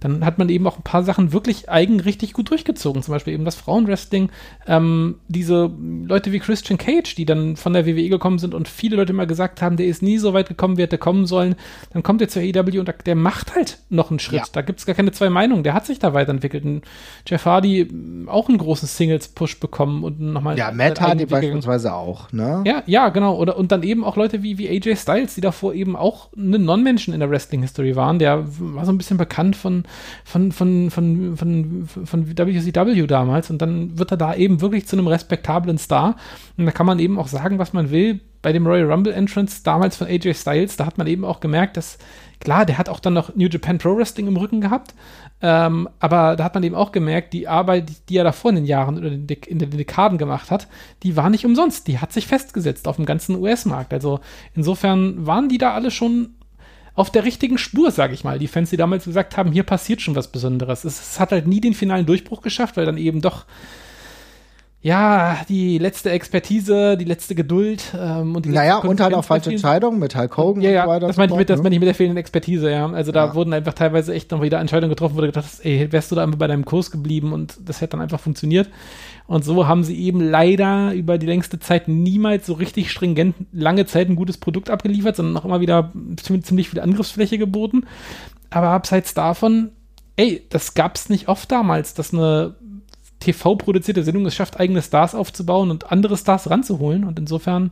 Speaker 2: dann hat man eben auch ein paar Sachen wirklich eigen richtig gut durchgezogen. Zum Beispiel eben das Frauenwrestling, ähm, diese Leute wie Christian Cage, die dann von der WWE gekommen sind und viele Leute immer gesagt haben, der ist nie so weit gekommen, wie hätte kommen sollen. Dann kommt er zur AEW und der macht halt noch einen Schritt. Ja. Da gibt es gar keine zwei Meinungen. Der hat sich da weiterentwickelt. Und Jeff Hardy mm, auch einen großen Singles-Push bekommen und nochmal.
Speaker 1: Ja, Matt Hardy beispielsweise auch, ne?
Speaker 2: Ja, ja, genau. Oder, und dann eben auch Leute wie, wie AJ Styles, die davor eben auch eine Non-Menschen in der Wrestling-History waren. Der war so ein bisschen bekannt von von, von, von, von, von WCW damals und dann wird er da eben wirklich zu einem respektablen Star und da kann man eben auch sagen, was man will. Bei dem Royal Rumble Entrance damals von AJ Styles, da hat man eben auch gemerkt, dass klar, der hat auch dann noch New Japan Pro Wrestling im Rücken gehabt, ähm, aber da hat man eben auch gemerkt, die Arbeit, die er davor in den Jahren oder in den Dekaden gemacht hat, die war nicht umsonst. Die hat sich festgesetzt auf dem ganzen US-Markt. Also insofern waren die da alle schon auf der richtigen Spur, sage ich mal. Die Fans, die damals gesagt haben, hier passiert schon was Besonderes. Es, es hat halt nie den finalen Durchbruch geschafft, weil dann eben doch ja, die letzte Expertise, die letzte Geduld ähm, und die
Speaker 1: Naja, und halt auch falsche Entscheidungen mit Hulk Hogan
Speaker 2: ja, ja,
Speaker 1: und so weiter.
Speaker 2: das meine ich, mit, das
Speaker 1: ne?
Speaker 2: meine ich mit der fehlenden Expertise, ja. Also da
Speaker 1: Ja.
Speaker 2: wurden einfach teilweise echt noch wieder Entscheidungen getroffen, wo du gedacht hast, ey, wärst du da einfach bei deinem Kurs geblieben und das hätte dann einfach funktioniert. Und so haben sie eben leider über die längste Zeit niemals so richtig stringent lange Zeit ein gutes Produkt abgeliefert, sondern auch immer wieder ziemlich, viel Angriffsfläche geboten. Aber abseits davon, ey, das gab's nicht oft damals, dass eine TV-produzierte Sendung es schafft, eigene Stars aufzubauen und andere Stars ranzuholen. Und insofern,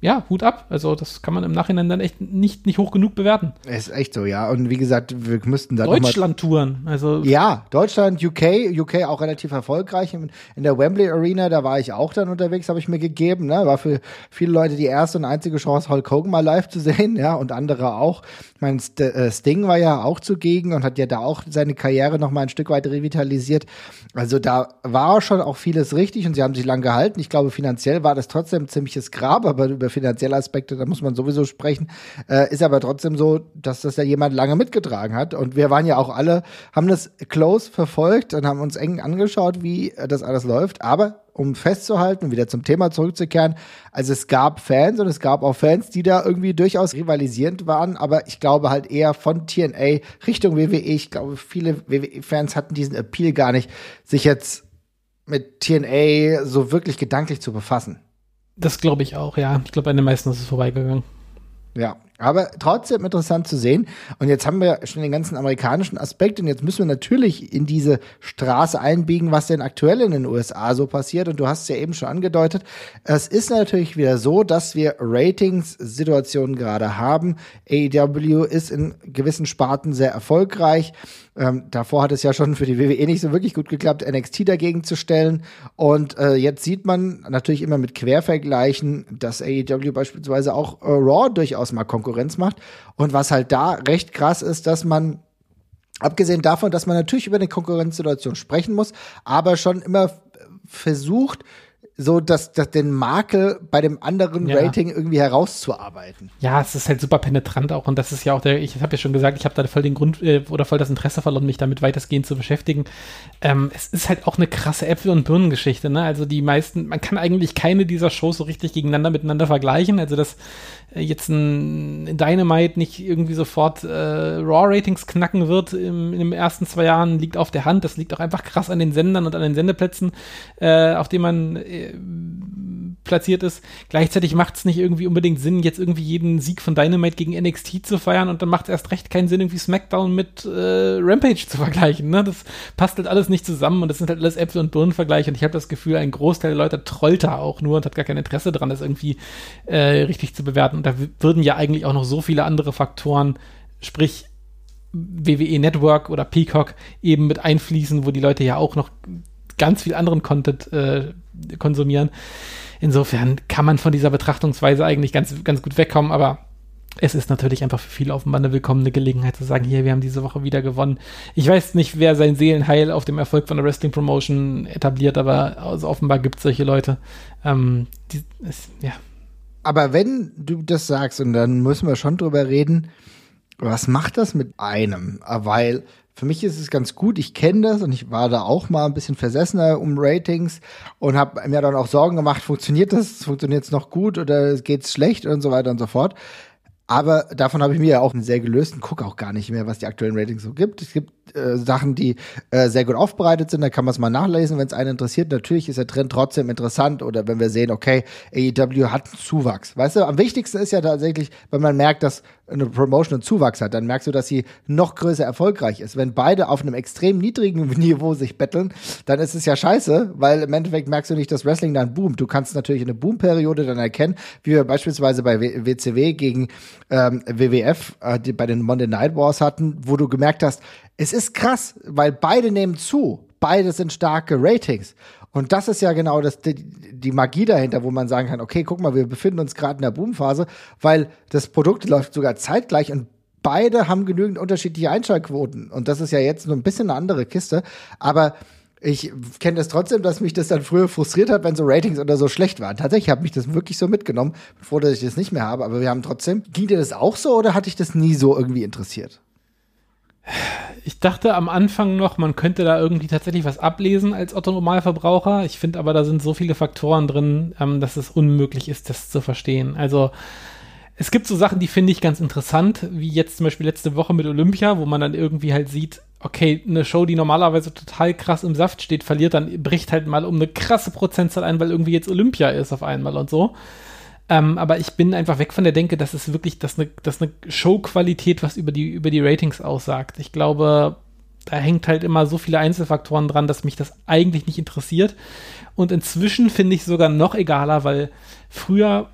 Speaker 2: ja, Hut ab. Also das kann man im Nachhinein dann echt nicht, nicht hoch genug bewerten.
Speaker 1: Ist echt so, ja. Und wie gesagt, wir müssten da
Speaker 2: Deutschland-Touren, also
Speaker 1: Ja, Deutschland, UK, UK auch relativ erfolgreich. In in der Wembley Arena, da war ich auch dann unterwegs, habe ich mir gegeben. Ne? War für viele Leute die erste und einzige Chance, Hulk Hogan mal live zu sehen, ja, und andere auch. Ich meine, äh, Sting war ja auch zugegen und hat ja da auch seine Karriere noch mal ein Stück weit revitalisiert. Also da war schon auch vieles richtig und sie haben sich lang gehalten. Ich glaube, finanziell war das trotzdem ein ziemliches Grab, aber über finanzielle Aspekte, da muss man sowieso sprechen. Äh, ist aber trotzdem so, dass das ja jemand lange mitgetragen hat. Und wir waren ja auch alle, haben das close verfolgt und haben uns eng angeschaut, wie das alles läuft. Aber um festzuhalten und wieder zum Thema zurückzukehren, also es gab Fans und es gab auch Fans, die da irgendwie durchaus rivalisierend waren, aber ich glaube halt eher von TNA Richtung WWE. Ich glaube, viele WWE-Fans hatten diesen Appeal gar nicht, sich jetzt mit TNA so wirklich gedanklich zu befassen.
Speaker 2: das glaube ich auch, ja. Ich glaube, an den meisten ist es vorbeigegangen.
Speaker 1: Ja, aber trotzdem interessant zu sehen. Und jetzt haben wir schon den ganzen amerikanischen Aspekt und jetzt müssen wir natürlich in diese Straße einbiegen, was denn aktuell in den USA so passiert. Und du hast es ja eben schon angedeutet. Es ist natürlich wieder so, dass wir Ratings-Situationen gerade haben. AEW ist in gewissen Sparten sehr erfolgreich. Ähm, davor hat es ja schon für die WWE nicht so wirklich gut geklappt, NXT dagegen zu stellen. Und äh, jetzt sieht man natürlich immer mit Quervergleichen, dass AEW beispielsweise auch äh, Raw durchaus mal Konkurrenz macht. Und was halt da recht krass ist, dass man Abgesehen davon, dass man natürlich über eine Konkurrenzsituation sprechen muss, aber schon immer versucht, so dass, dass den Makel bei dem anderen
Speaker 2: Ja.
Speaker 1: Rating irgendwie herauszuarbeiten.
Speaker 2: Ja, es ist halt super penetrant auch und das ist ja auch der, ich habe ja schon gesagt, ich habe da voll den Grund äh, oder voll das Interesse verloren, mich damit weitestgehend zu beschäftigen. Ähm, es ist halt auch eine krasse Äpfel- und Birnengeschichte, ne? Also die meisten, man kann eigentlich keine dieser Shows so richtig gegeneinander miteinander vergleichen. Also dass äh, jetzt ein Dynamite nicht irgendwie sofort äh, Raw-Ratings knacken wird im, in den ersten zwei Jahren, liegt auf der Hand. Das liegt auch einfach krass an den Sendern und an den Sendeplätzen, äh, auf denen man äh, platziert ist. Gleichzeitig macht es nicht irgendwie unbedingt Sinn, jetzt irgendwie jeden Sieg von Dynamite gegen NXT zu feiern und dann macht es erst recht keinen Sinn, irgendwie SmackDown mit äh, Rampage zu vergleichen. Ne? Das passt halt alles nicht zusammen und das sind halt alles Äpfel und Birnenvergleiche und ich habe das Gefühl, ein Großteil der Leute trollt da auch nur und hat gar kein Interesse daran, das irgendwie äh, richtig zu bewerten. Und da würden ja eigentlich auch noch so viele andere Faktoren, sprich WWE Network oder Peacock eben mit einfließen, wo die Leute ja auch noch ganz viel anderen Content äh, konsumieren. Insofern kann man von dieser Betrachtungsweise eigentlich ganz, ganz gut wegkommen, aber es ist natürlich einfach für viele offenbar eine willkommene Gelegenheit zu sagen, hier, wir haben diese Woche wieder gewonnen. Ich weiß nicht, wer sein Seelenheil auf dem Erfolg von der Wrestling Promotion etabliert, aber also offenbar gibt es solche Leute. Ähm, die, es, ja.
Speaker 1: Aber wenn du das sagst, und dann müssen wir schon drüber reden, was macht das mit einem? Ah, Weil für mich ist es ganz gut, ich kenne das und ich war da auch mal ein bisschen versessener um Ratings und habe mir dann auch Sorgen gemacht, funktioniert das, funktioniert es noch gut oder geht's schlecht und so weiter und so fort. Aber davon habe ich mir ja auch einen sehr gelöst und gucke auch gar nicht mehr, was die aktuellen Ratings so gibt. Es gibt äh, Sachen, die äh, sehr gut aufbereitet sind, da kann man es mal nachlesen, wenn es einen interessiert. Natürlich ist der Trend trotzdem interessant oder wenn wir sehen, okay, AEW hat einen Zuwachs. Weißt du, am wichtigsten ist ja tatsächlich, wenn man merkt, dass eine Promotion einen Zuwachs hat, dann merkst du, dass sie noch größer erfolgreich ist. Wenn beide auf einem extrem niedrigen Niveau sich betteln, dann ist es ja scheiße, weil im Endeffekt merkst du nicht, dass Wrestling dann boomt. Du kannst natürlich eine Boomperiode dann erkennen, wie wir beispielsweise bei WCW gegen ähm, WWF äh, die bei den Monday Night Wars hatten, wo du gemerkt hast, es ist krass, weil beide nehmen zu. Beide sind starke Ratings. Und das ist ja genau das, die, die Magie dahinter, wo man sagen kann, okay, guck mal, wir befinden uns gerade in der Boomphase, weil das Produkt läuft sogar zeitgleich und beide haben genügend unterschiedliche Einschaltquoten. Und das ist ja jetzt nur ein bisschen eine andere Kiste. Aber Ich kenne das trotzdem, dass mich das dann früher frustriert hat, wenn so Ratings oder so schlecht waren. Tatsächlich habe mich das wirklich so mitgenommen, bevor dass ich das nicht mehr habe. Aber wir haben trotzdem. Ging dir das auch so oder hatte ich das nie so irgendwie interessiert?
Speaker 2: Ich dachte am Anfang noch, man könnte da irgendwie tatsächlich was ablesen als Otto-Normalverbraucher. Ich finde aber, da sind so viele Faktoren drin, ähm, dass es unmöglich ist, das zu verstehen. Also es gibt so Sachen, die finde ich ganz interessant, wie jetzt zum Beispiel letzte Woche mit Olympia, wo man dann irgendwie halt sieht, okay, eine Show, die normalerweise total krass im Saft steht, verliert dann, bricht halt mal um eine krasse Prozentzahl ein, weil irgendwie jetzt Olympia ist auf einmal und so. Ähm, aber ich bin einfach weg von der Denke, dass es wirklich, dass eine, dass eine Showqualität was über die, über die Ratings aussagt. Ich glaube, da hängt halt immer so viele Einzelfaktoren dran, dass mich das eigentlich nicht interessiert. Und inzwischen finde ich sogar noch egaler, weil früher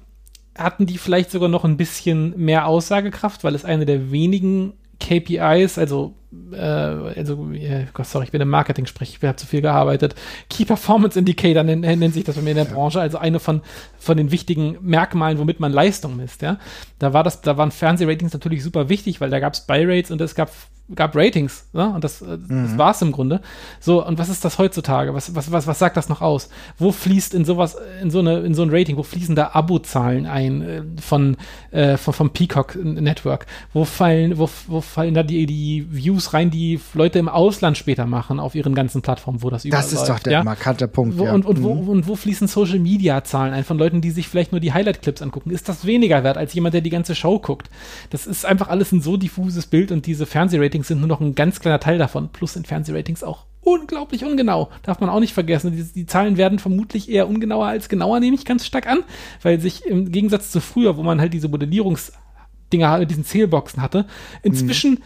Speaker 2: hatten die vielleicht sogar noch ein bisschen mehr Aussagekraft, weil es eine der wenigen KPIs, also, äh, also äh, sorry, ich bin im Marketing, sprich, ich habe zu viel gearbeitet. Key Performance Indicator nennt, nennt sich das bei mir in der Branche, also eine von, von den wichtigen Merkmalen, womit man Leistung misst, ja. Da war das, da waren Fernsehratings natürlich super wichtig, weil da gab es Buy-Rates und es gab gab Ratings, ne? Und das, äh, mhm. das war's im Grunde. So, und was ist das heutzutage? Was, was, was, was sagt das noch aus? Wo fließt in sowas, in so eine, in so ein Rating, wo fließen da Abozahlen ein äh, von, äh, von, vom Peacock Network? Wo fallen, wo, wo fallen da die, die Views rein, die Leute im Ausland später machen auf ihren ganzen Plattformen, wo das
Speaker 1: überall Das ist läuft, doch der ja? markante Punkt,
Speaker 2: wo, ja. Und, und, mhm. wo, und wo fließen Social Media Zahlen ein von Leuten, die sich vielleicht nur die Highlight-Clips angucken? Ist das weniger wert als jemand, der die ganze Show guckt? Das ist einfach alles ein so diffuses Bild und diese Fernsehratings Ratings sind nur noch ein ganz kleiner Teil davon, plus sind Fernsehratings auch unglaublich ungenau. Darf man auch nicht vergessen. Die, die, Zahlen werden vermutlich eher ungenauer als genauer, nehme ich ganz stark an, weil sich im Gegensatz zu früher, wo man halt diese Modellierungsdinger mit diesen Zählboxen hatte, inzwischen mhm.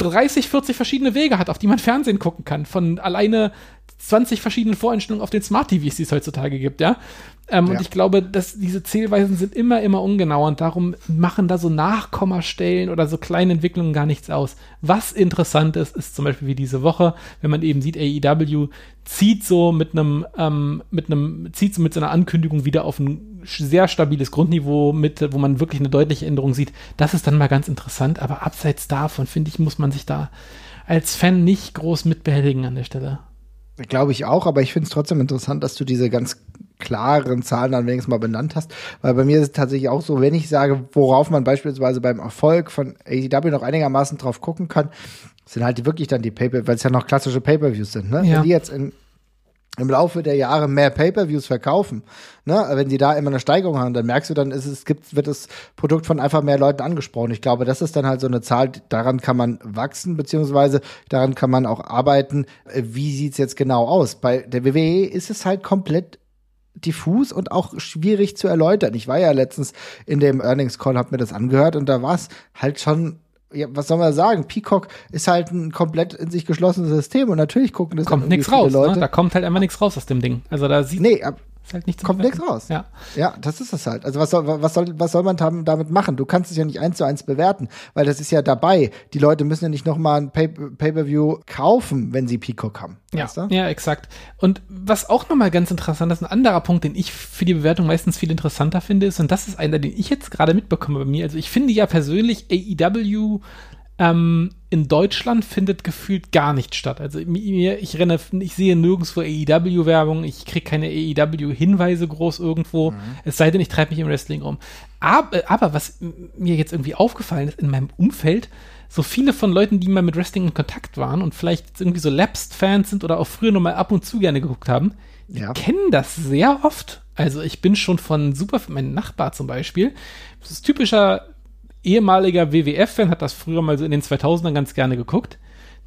Speaker 2: 30, 40 verschiedene Wege hat, auf die man Fernsehen gucken kann. Von alleine 20 verschiedenen Voreinstellungen auf den Smart TVs, die es heutzutage gibt, ja. Ähm, ja. Und ich glaube, dass diese Zählweisen sind immer, immer ungenau und darum machen da so Nachkommastellen oder so kleine Entwicklungen gar nichts aus. Was interessant ist, ist zum Beispiel wie diese Woche, wenn man eben sieht, AEW zieht so mit einem, ähm, mit einem, zieht so mit seiner Ankündigung wieder auf ein sehr stabiles Grundniveau mit, wo man wirklich eine deutliche Änderung sieht. Das ist dann mal ganz interessant, aber abseits davon, finde ich, muss man sich da als Fan nicht groß mitbehelligen an der Stelle.
Speaker 1: Glaube ich auch, aber ich finde es trotzdem interessant, dass du diese ganz klaren Zahlen dann wenigstens mal benannt hast. Weil bei mir ist es tatsächlich auch so, wenn ich sage, worauf man beispielsweise beim Erfolg von AEW noch einigermaßen drauf gucken kann, sind halt wirklich dann die Paper, weil es ja noch klassische Pay-Per-Views sind. Ne? Ja. Wenn die jetzt in, im Laufe der Jahre mehr Pay-per-Views verkaufen, ne, wenn die da immer eine Steigerung haben, dann merkst du, dann ist es gibt wird das Produkt von einfach mehr Leuten angesprochen. Ich glaube, das ist dann halt so eine Zahl, daran kann man wachsen beziehungsweise daran kann man auch arbeiten. Wie sieht's jetzt genau aus? Bei der WWE ist es halt komplett diffus und auch schwierig zu erläutern. Ich war ja letztens in dem Earnings Call, hab mir das angehört und da war es halt schon ja, was soll man sagen? Peacock ist halt ein komplett in sich geschlossenes System und natürlich gucken das
Speaker 2: kommt nichts raus. Ne? Leute. Da kommt halt einfach nichts raus aus dem Ding. Also da sieht
Speaker 1: nee, ab, halt nicht Kommt nichts raus. Ja. ja, das ist es halt. Also was soll, was soll, was soll man damit machen? Du kannst es ja nicht eins zu eins bewerten, weil das ist ja dabei. Die Leute müssen ja nicht nochmal ein Pay-Per-View kaufen, wenn sie Peacock haben.
Speaker 2: Ja, ja, exakt. Und was auch nochmal ganz interessant ist, ein anderer Punkt, den ich für die Bewertung meistens viel interessanter finde, ist, und das ist einer, den ich jetzt gerade mitbekomme bei mir. Also ich finde ja persönlich AEW ähm, in Deutschland findet gefühlt gar nicht statt. Also mir, ich renne, ich sehe nirgendwo AEW-Werbung, ich kriege keine AEW-Hinweise groß irgendwo, mhm. es sei denn, ich treibe mich im Wrestling um. Aber, aber was mir jetzt irgendwie aufgefallen ist in meinem Umfeld, so viele von Leuten, die mal mit Wrestling in Kontakt waren und vielleicht irgendwie so Lapsed-Fans sind oder auch früher noch mal ab und zu gerne geguckt haben, ja. kennen das sehr oft. Also ich bin schon von super, mein Nachbar zum Beispiel, das ist typischer ehemaliger WWF-Fan, hat das früher mal so in den 2000ern ganz gerne geguckt.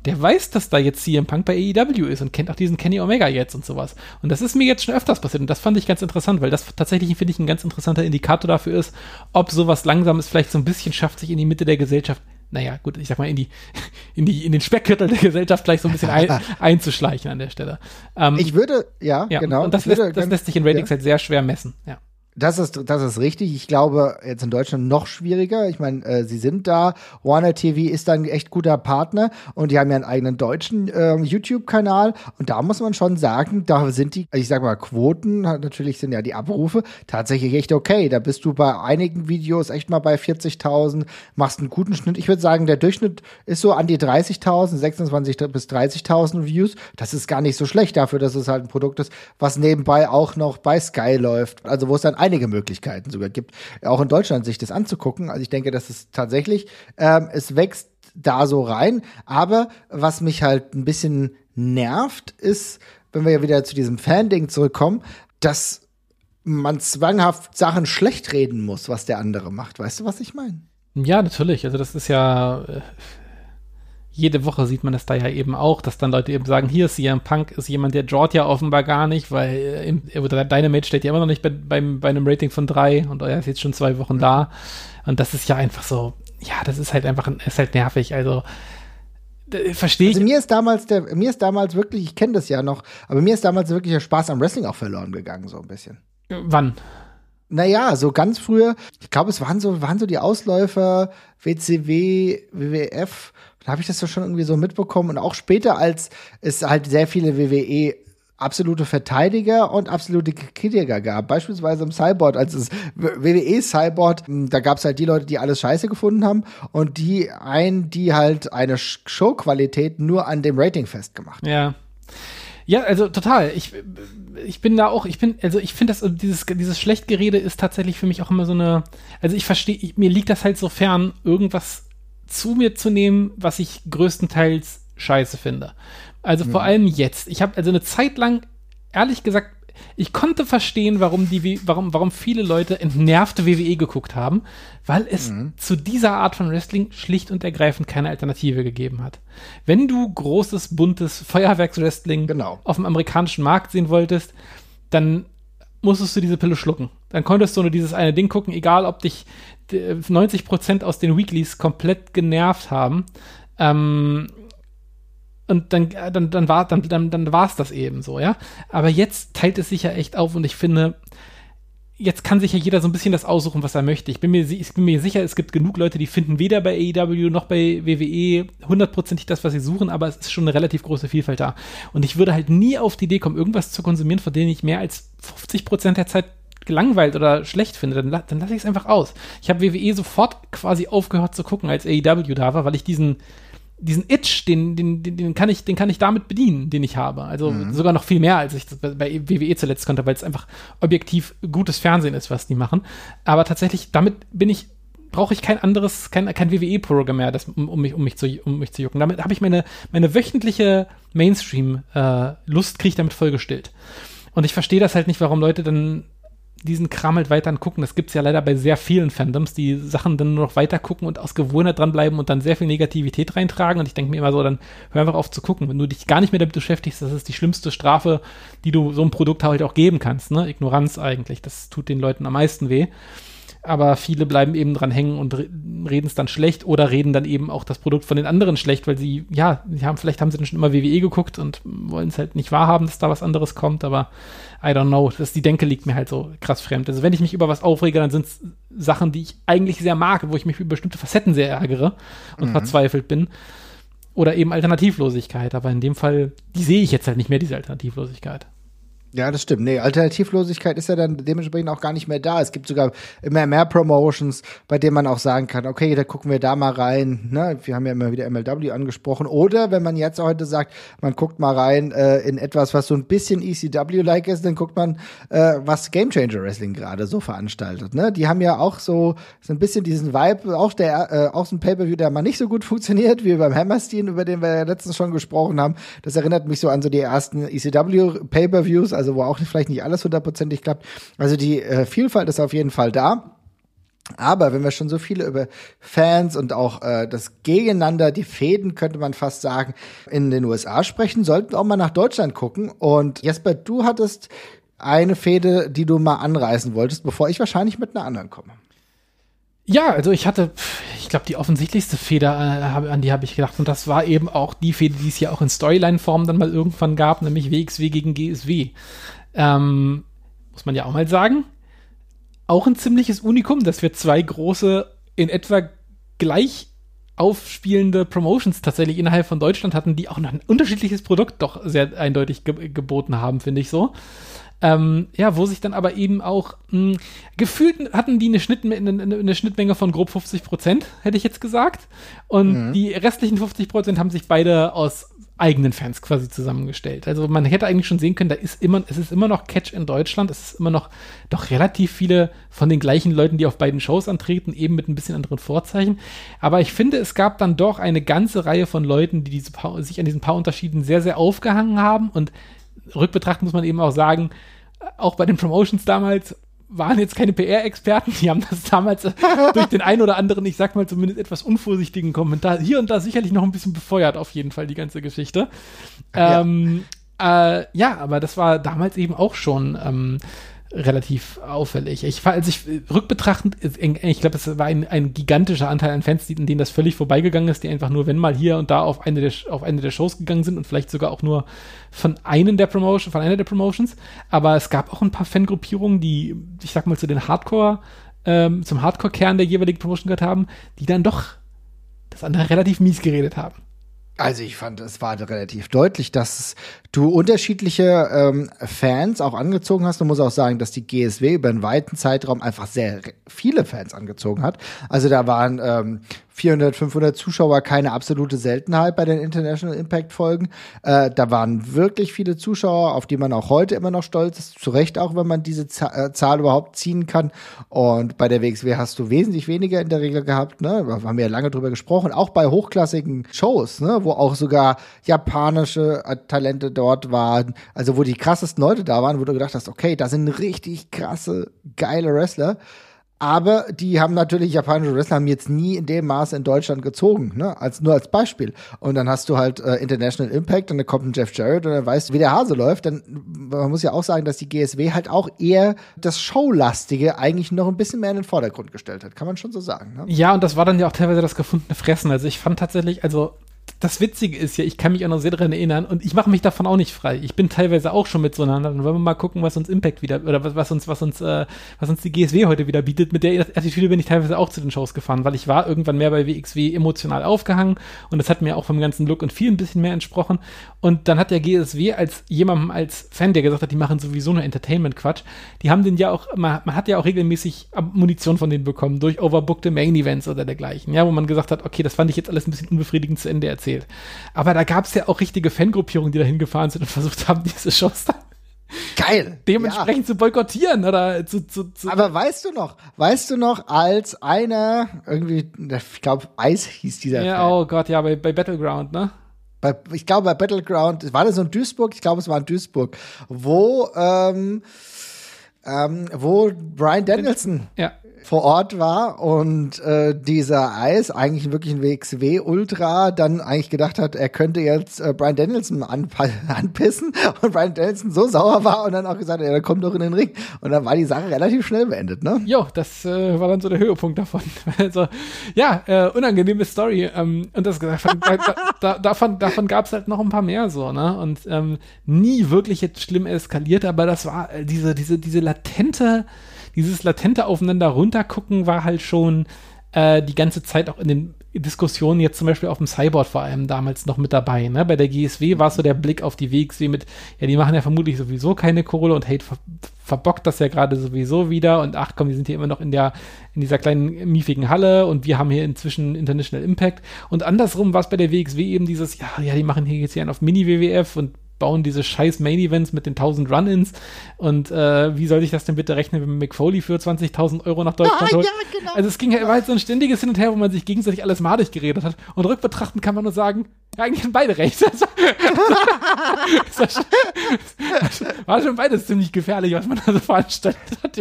Speaker 2: Der weiß, dass da jetzt CM Punk bei AEW ist und kennt auch diesen Kenny Omega jetzt und sowas. Und das ist mir jetzt schon öfters passiert und das fand ich ganz interessant, weil das tatsächlich, finde ich, ein ganz interessanter Indikator dafür ist, ob sowas Langsames vielleicht so ein bisschen schafft, sich in die Mitte der Gesellschaft naja, gut, ich sag mal, in die, in die, in den Speckgürtel der Gesellschaft gleich so ein bisschen ein, einzuschleichen an der Stelle.
Speaker 1: Ähm, ich würde, ja,
Speaker 2: ja, genau. Und das, lässt, das lässt sich in Ratings ja. halt sehr schwer messen, ja.
Speaker 1: Das ist, das ist richtig. Ich glaube, jetzt in Deutschland noch schwieriger. Ich meine, äh, sie sind da. Warner TV ist da ein echt guter Partner und die haben ja einen eigenen deutschen äh, YouTube-Kanal. Und da muss man schon sagen, da sind die, ich sag mal, Quoten, natürlich sind ja die Abrufe tatsächlich echt okay. Da bist du bei einigen Videos echt mal bei 40.000, machst einen guten Schnitt. Ich würde sagen, der Durchschnitt ist so an die 30.000, 26 bis 30.000 Views. Das ist gar nicht so schlecht dafür, dass es halt ein Produkt ist, was nebenbei auch noch bei Sky läuft. Also wo es dann einige Möglichkeiten sogar gibt, auch in Deutschland sich das anzugucken. Also ich denke, dass es tatsächlich, ähm, es wächst da so rein. Aber was mich halt ein bisschen nervt, ist, wenn wir ja wieder zu diesem Fan-Ding zurückkommen, dass man zwanghaft Sachen schlecht reden muss, was der andere macht. Weißt du, was ich meine?
Speaker 2: Ja, natürlich. Also das ist ja äh, jede Woche sieht man das da ja eben auch, dass dann Leute eben sagen, hier ist CM Punk, ist jemand, der Jord ja offenbar gar nicht, weil äh, im, Dynamite steht ja immer noch nicht bei, beim, bei einem Rating von drei und er ist jetzt schon zwei Wochen da. Und das ist ja einfach so, ja, das ist halt einfach, ist halt nervig. Also verstehe ich.
Speaker 1: Also mir ist damals der, mir ist damals wirklich, ich kenne das ja noch, aber mir ist damals wirklich der Spaß am Wrestling auch verloren gegangen, so ein bisschen.
Speaker 2: Wann?
Speaker 1: Naja, so ganz früher, ich glaube, es waren so, waren so die Ausläufer, WCW, WWF, da habe ich das so schon irgendwie so mitbekommen und auch später, als es halt sehr viele WWE absolute Verteidiger und absolute Kritiker gab. Beispielsweise im Cyborg, als es WWE Cyborg, hm, da gab es halt die Leute, die alles scheiße gefunden haben und die einen, die halt eine Showqualität nur an dem Rating festgemacht.
Speaker 2: Ja. Ja, also total. Ich, ich bin da auch, ich bin, also ich finde das, dieses, dieses Schlechtgerede ist tatsächlich für mich auch immer so eine, also ich verstehe, mir liegt das halt so fern, irgendwas zu mir zu nehmen, was ich größtenteils scheiße finde. Also mhm. vor allem jetzt. Ich habe also eine Zeit lang, ehrlich gesagt, ich konnte verstehen, warum die, warum, warum viele Leute entnervte WWE geguckt haben, weil es mhm. zu dieser Art von Wrestling schlicht und ergreifend keine Alternative gegeben hat. Wenn du großes, buntes Feuerwerkswrestling
Speaker 1: genau.
Speaker 2: auf dem amerikanischen Markt sehen wolltest, dann musstest du diese Pille schlucken. Dann konntest du nur dieses eine Ding gucken, egal ob dich 90% aus den Weeklies komplett genervt haben. Ähm, und dann, dann, dann war dann, dann, dann war es das eben so, ja. Aber jetzt teilt es sich ja echt auf und ich finde, jetzt kann sich ja jeder so ein bisschen das aussuchen, was er möchte. Ich bin mir, ich bin mir sicher, es gibt genug Leute, die finden weder bei AEW noch bei WWE hundertprozentig das, was sie suchen, aber es ist schon eine relativ große Vielfalt da. Und ich würde halt nie auf die Idee kommen, irgendwas zu konsumieren, von dem ich mehr als 50 Prozent der Zeit gelangweilt oder schlecht finde, dann, dann lasse ich es einfach aus. Ich habe WWE sofort quasi aufgehört zu gucken, als AEW da war, weil ich diesen diesen Itch, den, den, den, den, kann ich, den kann ich damit bedienen, den ich habe. Also mhm. sogar noch viel mehr, als ich bei WWE zuletzt konnte, weil es einfach objektiv gutes Fernsehen ist, was die machen. Aber tatsächlich, damit bin ich, brauche ich kein anderes, kein, kein WWE-Programm mehr, das, um, um, mich, um, mich zu, um mich zu jucken. Damit habe ich meine, meine wöchentliche Mainstream-Lust äh, kriege ich damit voll gestillt. Und ich verstehe das halt nicht, warum Leute dann diesen Kram halt weiter angucken. Das gibt es ja leider bei sehr vielen Fandoms, die Sachen dann nur noch weiter gucken und aus Gewohnheit dranbleiben und dann sehr viel Negativität reintragen. Und ich denke mir immer so, dann hör einfach auf zu gucken. Wenn du dich gar nicht mehr damit beschäftigst, das ist die schlimmste Strafe, die du so einem Produkt halt auch geben kannst. Ne? Ignoranz eigentlich. Das tut den Leuten am meisten weh aber viele bleiben eben dran hängen und reden es dann schlecht oder reden dann eben auch das Produkt von den anderen schlecht, weil sie, ja, sie haben, vielleicht haben sie dann schon immer WWE geguckt und wollen es halt nicht wahrhaben, dass da was anderes kommt, aber I don't know. Das, die Denke liegt mir halt so krass fremd. Also wenn ich mich über was aufrege, dann sind es Sachen, die ich eigentlich sehr mag, wo ich mich über bestimmte Facetten sehr ärgere und mhm. verzweifelt bin. Oder eben Alternativlosigkeit, aber in dem Fall, die sehe ich jetzt halt nicht mehr, diese Alternativlosigkeit.
Speaker 1: Ja, das stimmt. Nee, Alternativlosigkeit ist ja dann dementsprechend auch gar nicht mehr da. Es gibt sogar immer mehr Promotions, bei denen man auch sagen kann, okay, da gucken wir da mal rein. Ne? Wir haben ja immer wieder MLW angesprochen. Oder wenn man jetzt heute sagt, man guckt mal rein äh, in etwas, was so ein bisschen ECW-like ist, dann guckt man, äh, was Game Changer Wrestling gerade so veranstaltet. Ne? Die haben ja auch so, so ein bisschen diesen Vibe, auch der, äh, auch so ein Pay-Per-View, der mal nicht so gut funktioniert, wie beim Hammerstein, über den wir ja letztens schon gesprochen haben. Das erinnert mich so an so die ersten ECW Pay-Per-Views, also wo auch vielleicht nicht alles hundertprozentig klappt. Also die äh, Vielfalt ist auf jeden Fall da. Aber wenn wir schon so viele über Fans und auch äh, das Gegeneinander, die Fäden, könnte man fast sagen, in den USA sprechen, sollten wir auch mal nach Deutschland gucken. Und Jesper, du hattest eine Fäde, die du mal anreißen wolltest, bevor ich wahrscheinlich mit einer anderen komme.
Speaker 2: Ja, also ich hatte, ich glaube, die offensichtlichste Feder, äh, an die habe ich gedacht. Und das war eben auch die Feder, die es ja auch in Storyline-Form dann mal irgendwann gab, nämlich WXW gegen GSW. Ähm, muss man ja auch mal sagen. auch ein ziemliches Unikum, dass wir zwei große, in etwa gleich aufspielende Promotions tatsächlich innerhalb von Deutschland hatten, die auch noch ein unterschiedliches Produkt doch sehr eindeutig ge geboten haben, finde ich so. Ähm, ja, wo sich dann aber eben auch mh, gefühlt hatten die eine, Schnittmenge, eine, eine Schnittmenge von grob 50 Prozent, hätte ich jetzt gesagt. Und mhm. die restlichen 50 Prozent haben sich beide aus eigenen Fans quasi zusammengestellt. Also man hätte eigentlich schon sehen können, da ist immer, es ist immer noch Catch in Deutschland, es ist immer noch doch relativ viele von den gleichen Leuten, die auf beiden Shows antreten, eben mit ein bisschen anderen Vorzeichen. Aber ich finde, es gab dann doch eine ganze Reihe von Leuten, die diese paar, sich an diesen paar Unterschieden sehr, sehr aufgehangen haben und rückbetrachtend muss man eben auch sagen, auch bei den Promotions damals waren jetzt keine PR-Experten, die haben das damals durch den einen oder anderen, ich sag mal zumindest etwas unvorsichtigen Kommentar hier und da sicherlich noch ein bisschen befeuert, auf jeden Fall die ganze Geschichte. Ja, ähm, äh, ja aber das war damals eben auch schon ähm, relativ auffällig. Ich als ich rückbetrachtend, ich glaube, es war ein, ein gigantischer Anteil an Fans, in denen das völlig vorbeigegangen ist, die einfach nur, wenn mal hier und da auf eine der, auf eine der Shows gegangen sind und vielleicht sogar auch nur von einem der Promotion, von einer der Promotions. Aber es gab auch ein paar Fangruppierungen, die, ich sag mal, zu den Hardcore, ähm, zum Hardcore-Kern der jeweiligen Promotion gehört haben, die dann doch das andere relativ mies geredet haben.
Speaker 1: Also ich fand, es war relativ deutlich, dass du unterschiedliche ähm, Fans auch angezogen hast. Du musst auch sagen, dass die GSW über einen weiten Zeitraum einfach sehr viele Fans angezogen hat. Also da waren ähm, 400, 500 Zuschauer keine absolute Seltenheit bei den International Impact Folgen. Äh, da waren wirklich viele Zuschauer, auf die man auch heute immer noch stolz ist. Zu Recht auch, wenn man diese Z äh, Zahl überhaupt ziehen kann. Und bei der WXW hast du wesentlich weniger in der Regel gehabt. Ne? Da haben wir ja lange drüber gesprochen. Auch bei hochklassigen Shows, ne? wo auch sogar japanische äh, Talente dort waren. Also wo die krassesten Leute da waren, wo du gedacht hast, okay, da sind richtig krasse, geile Wrestler. Aber die haben natürlich japanische Wrestler haben jetzt nie in dem Maße in Deutschland gezogen, ne? Als nur als Beispiel. Und dann hast du halt äh, International Impact und dann kommt ein Jeff Jarrett und dann weißt du, wie der Hase läuft. Dann man muss ja auch sagen, dass die GSW halt auch eher das Showlastige eigentlich noch ein bisschen mehr in den Vordergrund gestellt hat. Kann man schon so sagen. Ne?
Speaker 2: Ja, und das war dann ja auch teilweise das gefundene Fressen. Also ich fand tatsächlich, also das Witzige ist ja, ich kann mich auch noch sehr daran erinnern und ich mache mich davon auch nicht frei. Ich bin teilweise auch schon mit so einer, dann wollen wir mal gucken, was uns Impact wieder, oder was, was uns, was uns, äh, was uns die GSW heute wieder bietet. Mit der Attitüde bin ich teilweise auch zu den Shows gefahren, weil ich war irgendwann mehr bei WXW emotional aufgehangen und das hat mir auch vom ganzen Look und viel ein bisschen mehr entsprochen. Und dann hat der GSW als jemandem, als Fan, der gesagt hat, die machen sowieso nur Entertainment-Quatsch, die haben den ja auch, man, man hat ja auch regelmäßig Munition von denen bekommen durch overbookte Main-Events oder dergleichen, ja, wo man gesagt hat, okay, das fand ich jetzt alles ein bisschen unbefriedigend zu Ende erzählt. Aber da gab es ja auch richtige Fangruppierungen, die da hingefahren sind und versucht haben, diese Shows dann
Speaker 1: Geil.
Speaker 2: Dementsprechend ja. zu boykottieren oder zu, zu, zu.
Speaker 1: Aber weißt du noch, weißt du noch, als einer irgendwie, ich glaube, Eis hieß dieser.
Speaker 2: Ja, Fan. oh Gott, ja, bei, bei Battleground, ne?
Speaker 1: Bei, ich glaube, bei Battleground, war das so in Duisburg? Ich glaube, es war in Duisburg, wo, ähm, ähm, wo Brian Danielson ja vor Ort war und äh, dieser Eis, eigentlich wirklich ein WXW-Ultra, dann eigentlich gedacht hat, er könnte jetzt äh, Brian Danielson anpissen und Brian Danielson so sauer war und dann auch gesagt hat, ja, kommt doch in den Ring. Und dann war die Sache relativ schnell beendet, ne?
Speaker 2: Jo, das äh, war dann so der Höhepunkt davon. also, ja, äh, unangenehme Story. Ähm, und das da, da, davon, davon gab es halt noch ein paar mehr so, ne? Und ähm, nie wirklich jetzt schlimm eskaliert, aber das war äh, diese, diese, diese latente dieses latente Aufeinander runtergucken war halt schon äh, die ganze Zeit auch in den Diskussionen jetzt zum Beispiel auf dem Cyborg vor allem damals noch mit dabei. Ne? Bei der GSW war es so der Blick auf die WXW mit, ja, die machen ja vermutlich sowieso keine Kohle und Hate ver verbockt das ja gerade sowieso wieder und ach komm, die sind hier immer noch in der, in dieser kleinen miefigen Halle und wir haben hier inzwischen International Impact und andersrum war es bei der WXW eben dieses, ja, ja, die machen hier jetzt hier einen auf Mini-WWF und bauen diese scheiß Main-Events mit den 1000 Run-Ins und äh, wie soll ich das denn bitte rechnen, wenn McFoley für 20.000 Euro nach Deutschland ah, holt? Ja, genau. Also es ging ja, war halt so ein ständiges Hin und Her, wo man sich gegenseitig alles madig geredet hat und rückbetrachtend kann man nur sagen, ja, eigentlich haben beide recht. war schon beides ziemlich gefährlich, was man da so veranstaltet hat.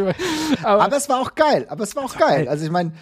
Speaker 1: Aber, aber es war auch geil. Aber es war auch geil. Also ich meine,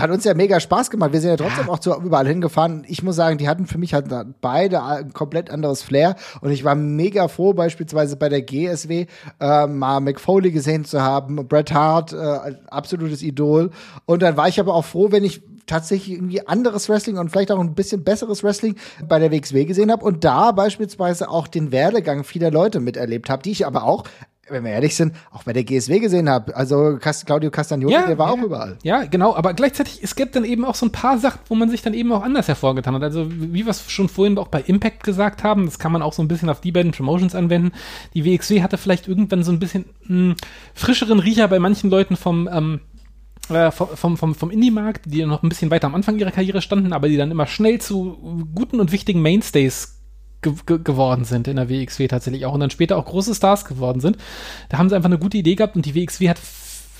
Speaker 1: hat uns ja mega Spaß gemacht. Wir sind ja trotzdem ja. auch zu überall hingefahren. Ich muss sagen, die hatten für mich halt beide ein komplett anderes Flair. Und ich war mega froh, beispielsweise bei der GSW äh, mal McFoley gesehen zu haben. Bret Hart, äh, absolutes Idol. Und dann war ich aber auch froh, wenn ich tatsächlich irgendwie anderes Wrestling und vielleicht auch ein bisschen besseres Wrestling bei der WXW gesehen habe und da beispielsweise auch den Werdegang vieler Leute miterlebt habe, die ich aber auch wenn wir ehrlich sind, auch bei der GSW gesehen habe, also Claudio Castagnoli,
Speaker 2: Ja,
Speaker 1: der war
Speaker 2: ja.
Speaker 1: auch überall.
Speaker 2: Ja, genau, aber gleichzeitig, es gibt dann eben auch so ein paar Sachen, wo man sich dann eben auch anders hervorgetan hat. Also, wie wir es schon vorhin auch bei Impact gesagt haben, das kann man auch so ein bisschen auf die beiden Promotions anwenden. Die WXW hatte vielleicht irgendwann so ein bisschen mh, frischeren Riecher bei manchen Leuten vom, ähm, äh, vom, vom, vom, vom Indie-Markt, die noch ein bisschen weiter am Anfang ihrer Karriere standen, aber die dann immer schnell zu guten und wichtigen Mainstays ge ge geworden sind in der WXW tatsächlich auch und dann später auch große Stars geworden sind. Da haben sie einfach eine gute Idee gehabt und die WXW hat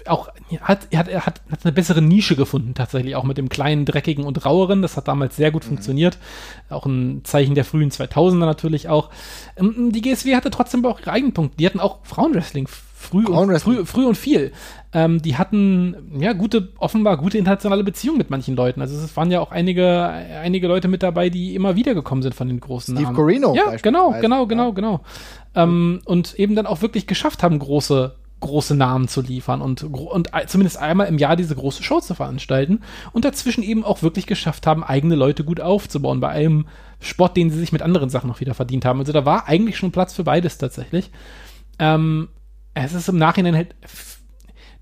Speaker 2: auch hat, hat, hat, hat eine bessere Nische gefunden, tatsächlich auch mit dem kleinen, dreckigen und raueren. Das hat damals sehr gut funktioniert. Auch ein Zeichen der frühen 2000er natürlich auch. Ähm, Die GSW hatte trotzdem auch ihre eigenen Punkte. Die hatten auch Frauenwrestling früh und, früh, früh und viel. Ähm, die hatten ja gute, offenbar gute internationale Beziehungen mit manchen Leuten. Also es waren ja auch einige, einige Leute mit dabei, die immer wieder gekommen sind von den großen
Speaker 1: Steve
Speaker 2: Namen.
Speaker 1: Corino
Speaker 2: Ja, genau, genau, genau, genau. Ähm, und eben dann auch wirklich geschafft haben, große große Namen zu liefern und, und zumindest einmal im Jahr diese große Show zu veranstalten und dazwischen eben auch wirklich geschafft haben, eigene Leute gut aufzubauen bei einem Sport, den sie sich mit anderen Sachen noch wieder verdient haben. Also da war eigentlich schon Platz für beides tatsächlich. Ähm, es ist im Nachhinein halt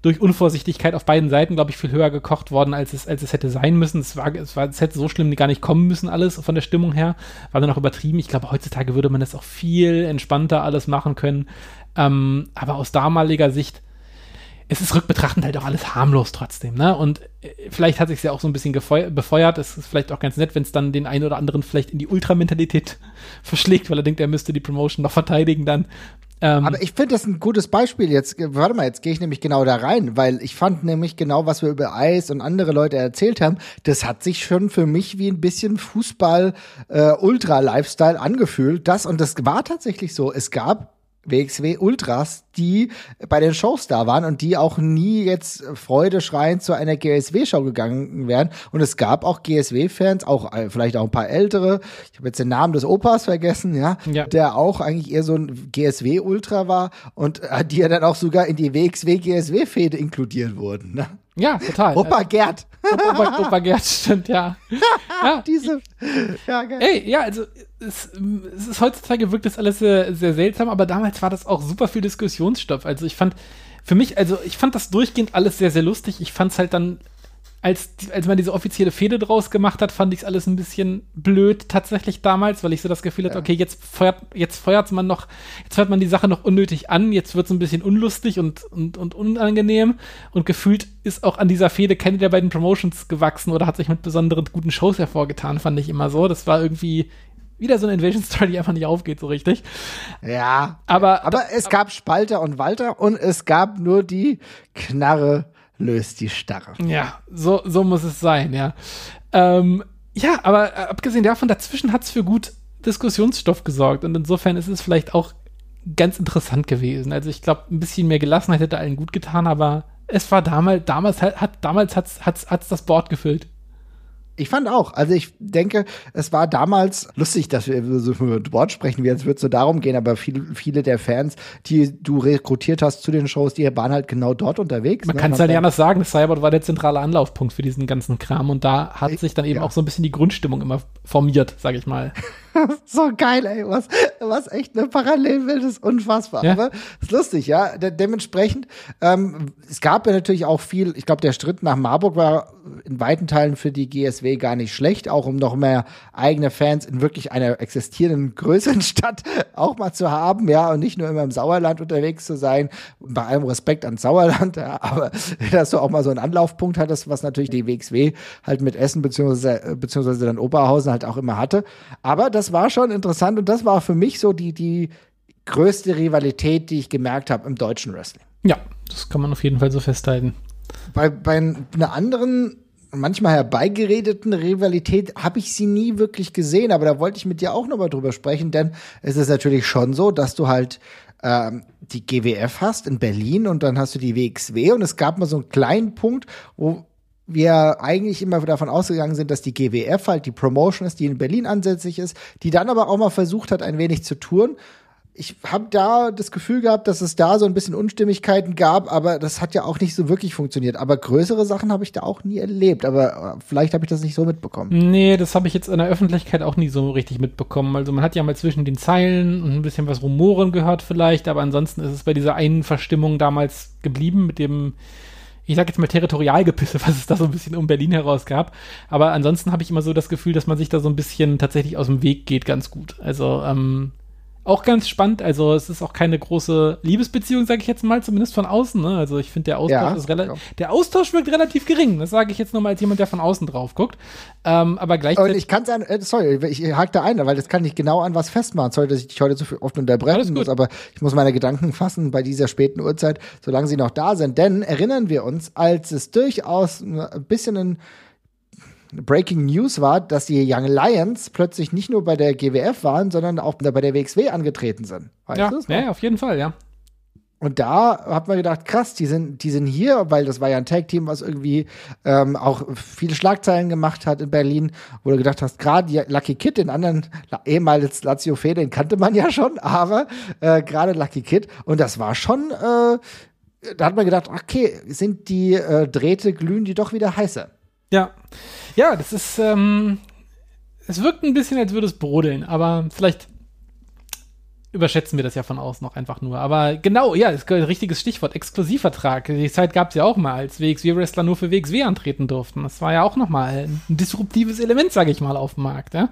Speaker 2: durch Unvorsichtigkeit auf beiden Seiten, glaube ich, viel höher gekocht worden, als es, als es hätte sein müssen. Es, war, es, war, es hätte so schlimm gar nicht kommen müssen, alles von der Stimmung her. War dann auch übertrieben. Ich glaube, heutzutage würde man das auch viel entspannter alles machen können. Ähm, aber aus damaliger Sicht, es ist rückbetrachtend halt auch alles harmlos trotzdem, ne? Und äh, vielleicht hat sich ja auch so ein bisschen befeuert. Es ist vielleicht auch ganz nett, wenn es dann den einen oder anderen vielleicht in die Ultramentalität verschlägt, weil er denkt, er müsste die Promotion noch verteidigen dann. Ähm,
Speaker 1: Aber ich finde das ein gutes Beispiel jetzt. Warte mal, jetzt gehe ich nämlich genau da rein, weil ich fand nämlich genau, was wir über Eis und andere Leute erzählt haben, das hat sich schon für mich wie ein bisschen Fußball äh, angefühlt. Das und das war tatsächlich so. Es gab WXW Ultras, die bei den Shows da waren und die auch nie jetzt freudeschreiend zu einer GSW-Show gegangen wären. Und es gab auch GSW-Fans, auch äh, vielleicht auch ein paar ältere. Ich habe jetzt den Namen des Opas vergessen, ja,
Speaker 2: Ja.
Speaker 1: der auch eigentlich eher so ein GSW-Ultra war und äh, die ja dann auch sogar in die WXW-GSW-Fehde inkludiert wurden. Ne?
Speaker 2: ja, total.
Speaker 1: Opa Gerd,
Speaker 2: Opa, Opa Gerd, stimmt, ja. ja.
Speaker 1: diese, ja, geil.
Speaker 2: Ey, ja, also es, es ist heutzutage wirkt das alles sehr, sehr seltsam, aber damals war das auch super viel Diskussionsstoff. Also ich fand, für mich, also ich fand das durchgehend alles sehr, sehr lustig. Ich fand es halt dann, als, als man diese offizielle Fehde draus gemacht hat, fand ich es alles ein bisschen blöd tatsächlich damals, weil ich so das Gefühl hatte, okay, jetzt feuert, jetzt feuert man noch, jetzt feuert man die Sache noch unnötig an, jetzt wird es ein bisschen unlustig und, und, und unangenehm und gefühlt ist auch an dieser Fehde keine der beiden Promotions gewachsen oder hat sich mit besonderen guten Shows hervorgetan, fand ich immer so. Das war irgendwie wieder so eine Invasion-Story, die einfach nicht aufgeht so richtig.
Speaker 1: Ja,
Speaker 2: Aber,
Speaker 1: aber es gab Spalter und Walter und es gab nur die Knarre löst die Starre.
Speaker 2: Ja, so, so muss es sein, ja. Ähm, ja, aber abgesehen davon, dazwischen hat es für gut Diskussionsstoff gesorgt und insofern ist es vielleicht auch ganz interessant gewesen. Also ich glaube, ein bisschen mehr Gelassenheit hätte allen gut getan, aber es war damals, damals hat, hat damals hat's, hat's, hat's das Board gefüllt.
Speaker 1: Ich fand auch. Also ich denke, es war damals lustig, dass wir so über Wort sprechen, wie jetzt wird es so darum gehen, aber viele, viele der Fans, die du rekrutiert hast zu den Shows, die waren halt genau dort unterwegs.
Speaker 2: Man
Speaker 1: ne?
Speaker 2: kann es halt nicht anders sagen, Cyborg war der zentrale Anlaufpunkt für diesen ganzen Kram und da hat sich dann eben
Speaker 1: Ja.
Speaker 2: auch so ein bisschen die Grundstimmung immer formiert, sag ich mal.
Speaker 1: So geil, ey, was, was echt eine Parallelwelt ist, unfassbar.
Speaker 2: Ja.
Speaker 1: Aber ist lustig, ja. De dementsprechend, ähm, es gab ja natürlich auch viel, ich glaube, der Schritt nach Marburg war in weiten Teilen für die GSW gar nicht schlecht, auch um noch mehr eigene Fans in wirklich einer existierenden größeren Stadt auch mal zu haben, ja, und nicht nur immer im Sauerland unterwegs zu sein. Bei allem Respekt ans Sauerland, ja, aber dass du auch mal so einen Anlaufpunkt hattest, was natürlich die WXW halt mit Essen beziehungsweise, beziehungsweise dann Oberhausen halt auch immer hatte. Aber das war schon interessant und das war für mich so die, die größte Rivalität, die ich gemerkt habe im deutschen Wrestling.
Speaker 2: Ja, das kann man auf jeden Fall so festhalten.
Speaker 1: Bei, bei einer anderen, manchmal herbeigeredeten Rivalität habe ich sie nie wirklich gesehen, aber da wollte ich mit dir auch nochmal drüber sprechen, denn es ist natürlich schon so, dass du halt ähm, die GWF hast in Berlin und dann hast du die WXW und es gab mal so einen kleinen Punkt, wo wir eigentlich immer davon ausgegangen sind, dass die GWF halt die Promotion ist, die in Berlin ansässig ist, die dann aber auch mal versucht hat, ein wenig zu touren. ich habe da das Gefühl gehabt, dass es da so ein bisschen Unstimmigkeiten gab, aber das hat ja auch nicht so wirklich funktioniert. Aber größere Sachen habe ich da auch nie erlebt. Aber äh, vielleicht habe ich das nicht so mitbekommen.
Speaker 2: Nee, das habe ich jetzt in der Öffentlichkeit auch nie so richtig mitbekommen. Also man hat ja mal zwischen den Zeilen und ein bisschen was Rumoren gehört vielleicht, aber ansonsten ist es bei dieser einen Verstimmung damals geblieben mit dem ich sag jetzt mal Territorialgepisse, was es da so ein bisschen um Berlin heraus gab. Aber ansonsten habe ich immer so das Gefühl, dass man sich da so ein bisschen tatsächlich aus dem Weg geht, ganz gut. Also ähm, auch ganz spannend. Also es ist auch keine große Liebesbeziehung, sage ich jetzt mal, zumindest von außen. Ne? Also ich finde, der Austausch ja, ist relativ, der Austausch wirkt relativ gering. Das sage ich jetzt nur mal als jemand, der von außen drauf guckt. Ähm, aber gleichzeitig.
Speaker 1: Und ich kann es an, äh, sorry, ich hake da ein, weil das kann ich genau an was festmachen. Sorry, dass ich dich heute so viel oft unterbrechen muss, aber ich muss meine Gedanken fassen bei dieser späten Uhrzeit, solange sie noch da sind. Denn erinnern wir uns, als es durchaus ein bisschen ein Breaking News war, dass die Young Lions plötzlich nicht nur bei der GWF waren, sondern auch bei der WXW angetreten sind.
Speaker 2: Weißt ja, ja, auf jeden Fall, ja.
Speaker 1: Und da hat man gedacht, krass, die sind, die sind hier, weil das war ja ein Tag-Team, was irgendwie ähm, auch viele Schlagzeilen gemacht hat in Berlin, wo du gedacht hast, gerade Lucky Kid, den anderen ehemals Lazio Fee, den kannte man ja schon, aber äh, gerade Lucky Kid. Und das war schon, äh, da hat man gedacht, okay, sind die äh, Drähte, glühen die doch wieder heißer.
Speaker 2: Ja. Ja, das ist, ähm, es wirkt ein bisschen, als würde es brodeln, aber vielleicht überschätzen wir das ja von außen noch einfach nur. Aber genau, ja, das ist ein richtiges Stichwort, Exklusivvertrag. Die Zeit gab es ja auch mal, als WXW-Wrestler nur für WXW antreten durften. Das war ja auch nochmal ein disruptives Element, sage ich mal, auf dem Markt. Ja?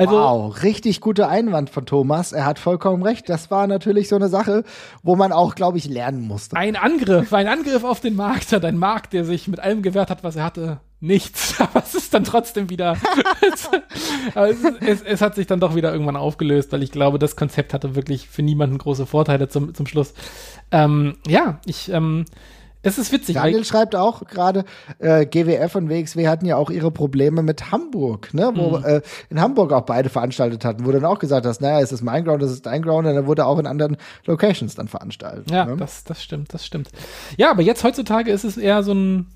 Speaker 1: Also, wow, richtig guter Einwand von Thomas. Er hat vollkommen recht. Das war natürlich so eine Sache, wo man auch, glaube ich, lernen musste.
Speaker 2: Ein Angriff, ein Angriff auf den Markt hat ein Markt, der sich mit allem gewehrt hat, was er hatte. Nichts, aber es ist dann trotzdem wieder. es, es, es, hat sich dann doch wieder irgendwann aufgelöst, weil ich glaube, das Konzept hatte wirklich für niemanden große Vorteile zum, zum Schluss. Ähm, ja, ich ähm, es ist witzig.
Speaker 1: Daniel schreibt auch gerade, äh, GWF und WXW hatten ja auch ihre Probleme mit Hamburg, ne? Wo mhm. äh, in Hamburg auch beide veranstaltet hatten, wo du dann auch gesagt hast, naja, es ist mein Ground, es ist dein Ground, und dann wurde auch in anderen Locations dann veranstaltet.
Speaker 2: Ja, ne? das, das stimmt, das stimmt. Ja, aber jetzt heutzutage ist es eher so ein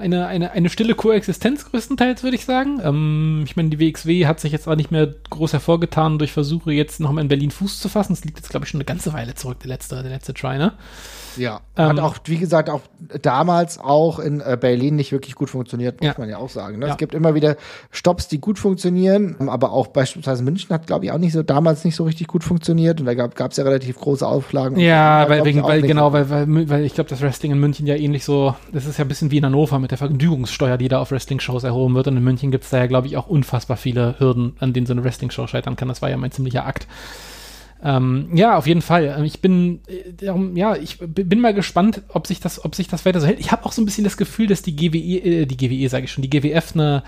Speaker 2: eine, eine, eine stille Koexistenz größtenteils, würde ich sagen. Ähm, ich meine, die WXW hat sich jetzt auch nicht mehr groß hervorgetan durch Versuche, jetzt nochmal in Berlin Fuß zu fassen. Das liegt jetzt, glaube ich, schon eine ganze Weile zurück, der letzte, der letzte Try, ne?
Speaker 1: Ja, ähm, hat auch, wie gesagt, auch damals auch in äh, Berlin nicht wirklich gut funktioniert, muss ja. man ja auch sagen. Ne? Ja. Es gibt immer wieder Stops, die gut funktionieren, aber auch beispielsweise München hat, glaube ich, auch nicht so damals nicht so richtig gut funktioniert und da gab es ja relativ große Auflagen.
Speaker 2: Ja, weil, wegen, weil genau, weil, weil, weil ich glaube, das Wrestling in München ja ähnlich so, das ist ja ein bisschen wie in Hannover mit der Vergnügungssteuer, die da auf Wrestling-Shows erhoben wird und in München gibt es da ja, glaube ich, auch unfassbar viele Hürden, an denen so eine Wrestling-Show scheitern kann. Das war ja mein ziemlicher Akt. Ähm, ja, auf jeden Fall. Ähm, ich bin, äh, ja, ich bin mal gespannt, ob sich das, ob sich das weiter so hält. Ich habe auch so ein bisschen das Gefühl, dass die GWE, äh, die GWE sage ich schon, die GWF eine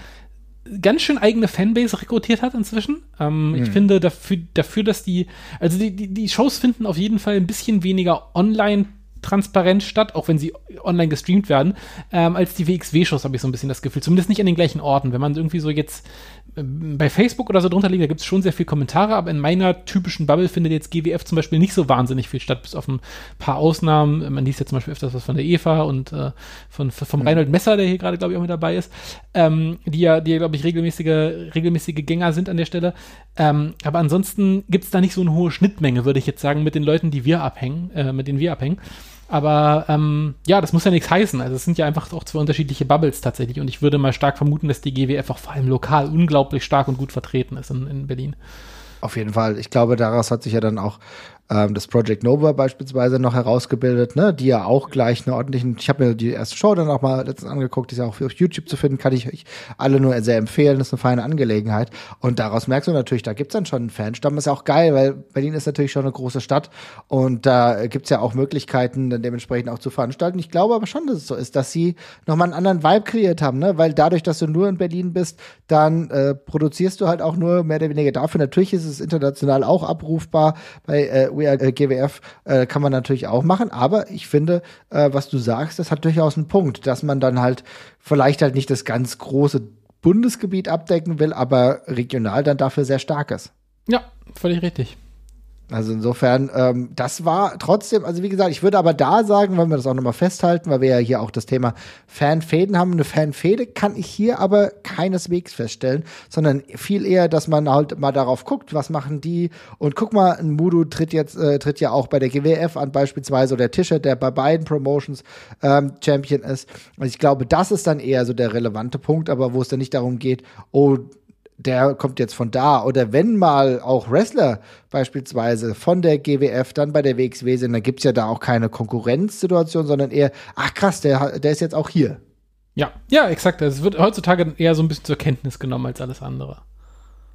Speaker 2: ganz schön eigene Fanbase rekrutiert hat inzwischen. Ähm, mhm. Ich finde dafür, dafür, dass die, also die, die, die Shows finden auf jeden Fall ein bisschen weniger online transparent statt, auch wenn sie online gestreamt werden, ähm, als die WXW-Shows, habe ich so ein bisschen das Gefühl. Zumindest nicht an den gleichen Orten. Wenn man irgendwie so jetzt bei Facebook oder so drunter liegt, da gibt es schon sehr viele Kommentare, aber in meiner typischen Bubble findet jetzt GWF zum Beispiel nicht so wahnsinnig viel statt, bis auf ein paar Ausnahmen. Man liest ja zum Beispiel öfters was von der Eva und äh, von, vom mhm. Reinhold Messer, der hier gerade, glaube ich, auch mit dabei ist, ähm, die ja, die ja, glaube ich, regelmäßige, regelmäßige Gänger sind an der Stelle. Ähm, aber ansonsten gibt es da nicht so eine hohe Schnittmenge, würde ich jetzt sagen, mit den Leuten, die wir abhängen, äh, mit denen wir abhängen. Aber ähm, ja, das muss ja nichts heißen. Also es sind ja einfach auch zwei unterschiedliche Bubbles tatsächlich. Und ich würde mal stark vermuten, dass die GWF auch vor allem lokal unglaublich stark und gut vertreten ist in, in Berlin.
Speaker 1: Auf jeden Fall. Ich glaube, daraus hat sich ja dann auch ähm, das Project Nova beispielsweise noch herausgebildet, ne, die ja auch gleich eine ordentlichen, ich habe mir die erste Show dann auch mal letztens angeguckt, die ist ja auch auf YouTube zu finden, kann ich euch alle nur sehr empfehlen, das ist eine feine Angelegenheit. Und daraus merkst du natürlich, da gibt's dann schon einen Fanstamm, ist ja auch geil, weil Berlin ist natürlich schon eine große Stadt und da gibt's ja auch Möglichkeiten, dann dementsprechend auch zu veranstalten. Ich glaube aber schon, dass es so ist, dass sie nochmal einen anderen Vibe kreiert haben, ne? weil dadurch, dass du nur in Berlin bist, dann äh, produzierst du halt auch nur mehr oder weniger dafür. Natürlich ist es international auch abrufbar bei äh, Are äh, GWF äh, kann man natürlich auch machen, aber ich finde, äh, was du sagst, das hat durchaus einen Punkt, dass man dann halt vielleicht halt nicht das ganz große Bundesgebiet abdecken will, aber regional dann dafür sehr stark ist.
Speaker 2: Ja, völlig richtig.
Speaker 1: Also insofern, ähm, das war trotzdem, also wie gesagt, ich würde aber da sagen, wenn wir das auch nochmal festhalten, weil wir ja hier auch das Thema Fanfäden haben. Eine Fanfäde kann ich hier aber keineswegs feststellen, sondern viel eher, dass man halt mal darauf guckt, was machen die. Und guck mal, ein Mudu tritt jetzt, äh, tritt ja auch bei der GWF an, beispielsweise, oder Tischer, der bei beiden Promotions ähm, Champion ist. Also ich glaube, das ist dann eher so der relevante Punkt, aber wo es dann nicht darum geht, oh, der kommt jetzt von da. Oder wenn mal auch Wrestler beispielsweise von der GWF dann bei der WXW sind, dann gibt's ja da auch keine Konkurrenzsituation, sondern eher, ach krass, der, der ist jetzt auch hier.
Speaker 2: Ja, ja, exakt. Es wird heutzutage eher so ein bisschen zur Kenntnis genommen als alles andere.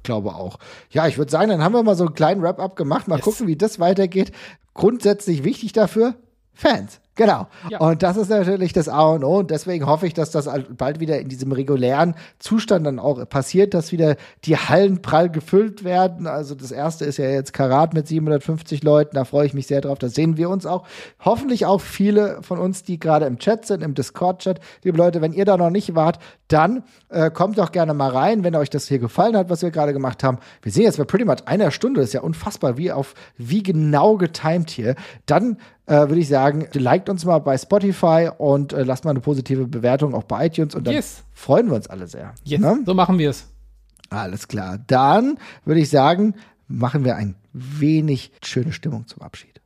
Speaker 1: Glaube auch. Ja, ich würde sagen, dann haben wir mal so einen kleinen Wrap-up gemacht. Mal yes. gucken, wie das weitergeht. Grundsätzlich wichtig dafür, Fans. Genau. Ja. Und das ist natürlich das A und O. Und deswegen hoffe ich, dass das bald wieder in diesem regulären Zustand dann auch passiert, dass wieder die Hallen prall gefüllt werden. Also das erste ist ja jetzt Karat mit 750 Leuten. Da freue ich mich sehr drauf. Da sehen wir uns auch. Hoffentlich auch viele von uns, die gerade im Chat sind, im Discord-Chat. Liebe Leute, wenn ihr da noch nicht wart, dann äh, kommt doch gerne mal rein, wenn euch das hier gefallen hat, was wir gerade gemacht haben. Wir sehen jetzt bei pretty much einer Stunde. Das ist ja unfassbar, wie auf, wie genau getimed hier. Dann äh, würde ich sagen, liked uns mal bei Spotify und äh, lasst mal eine positive Bewertung auch bei iTunes und dann yes. freuen wir uns alle sehr.
Speaker 2: Yes. Ne? So machen wir es.
Speaker 1: Alles klar. Dann würde ich sagen, machen wir ein wenig schöne Stimmung zum Abschied.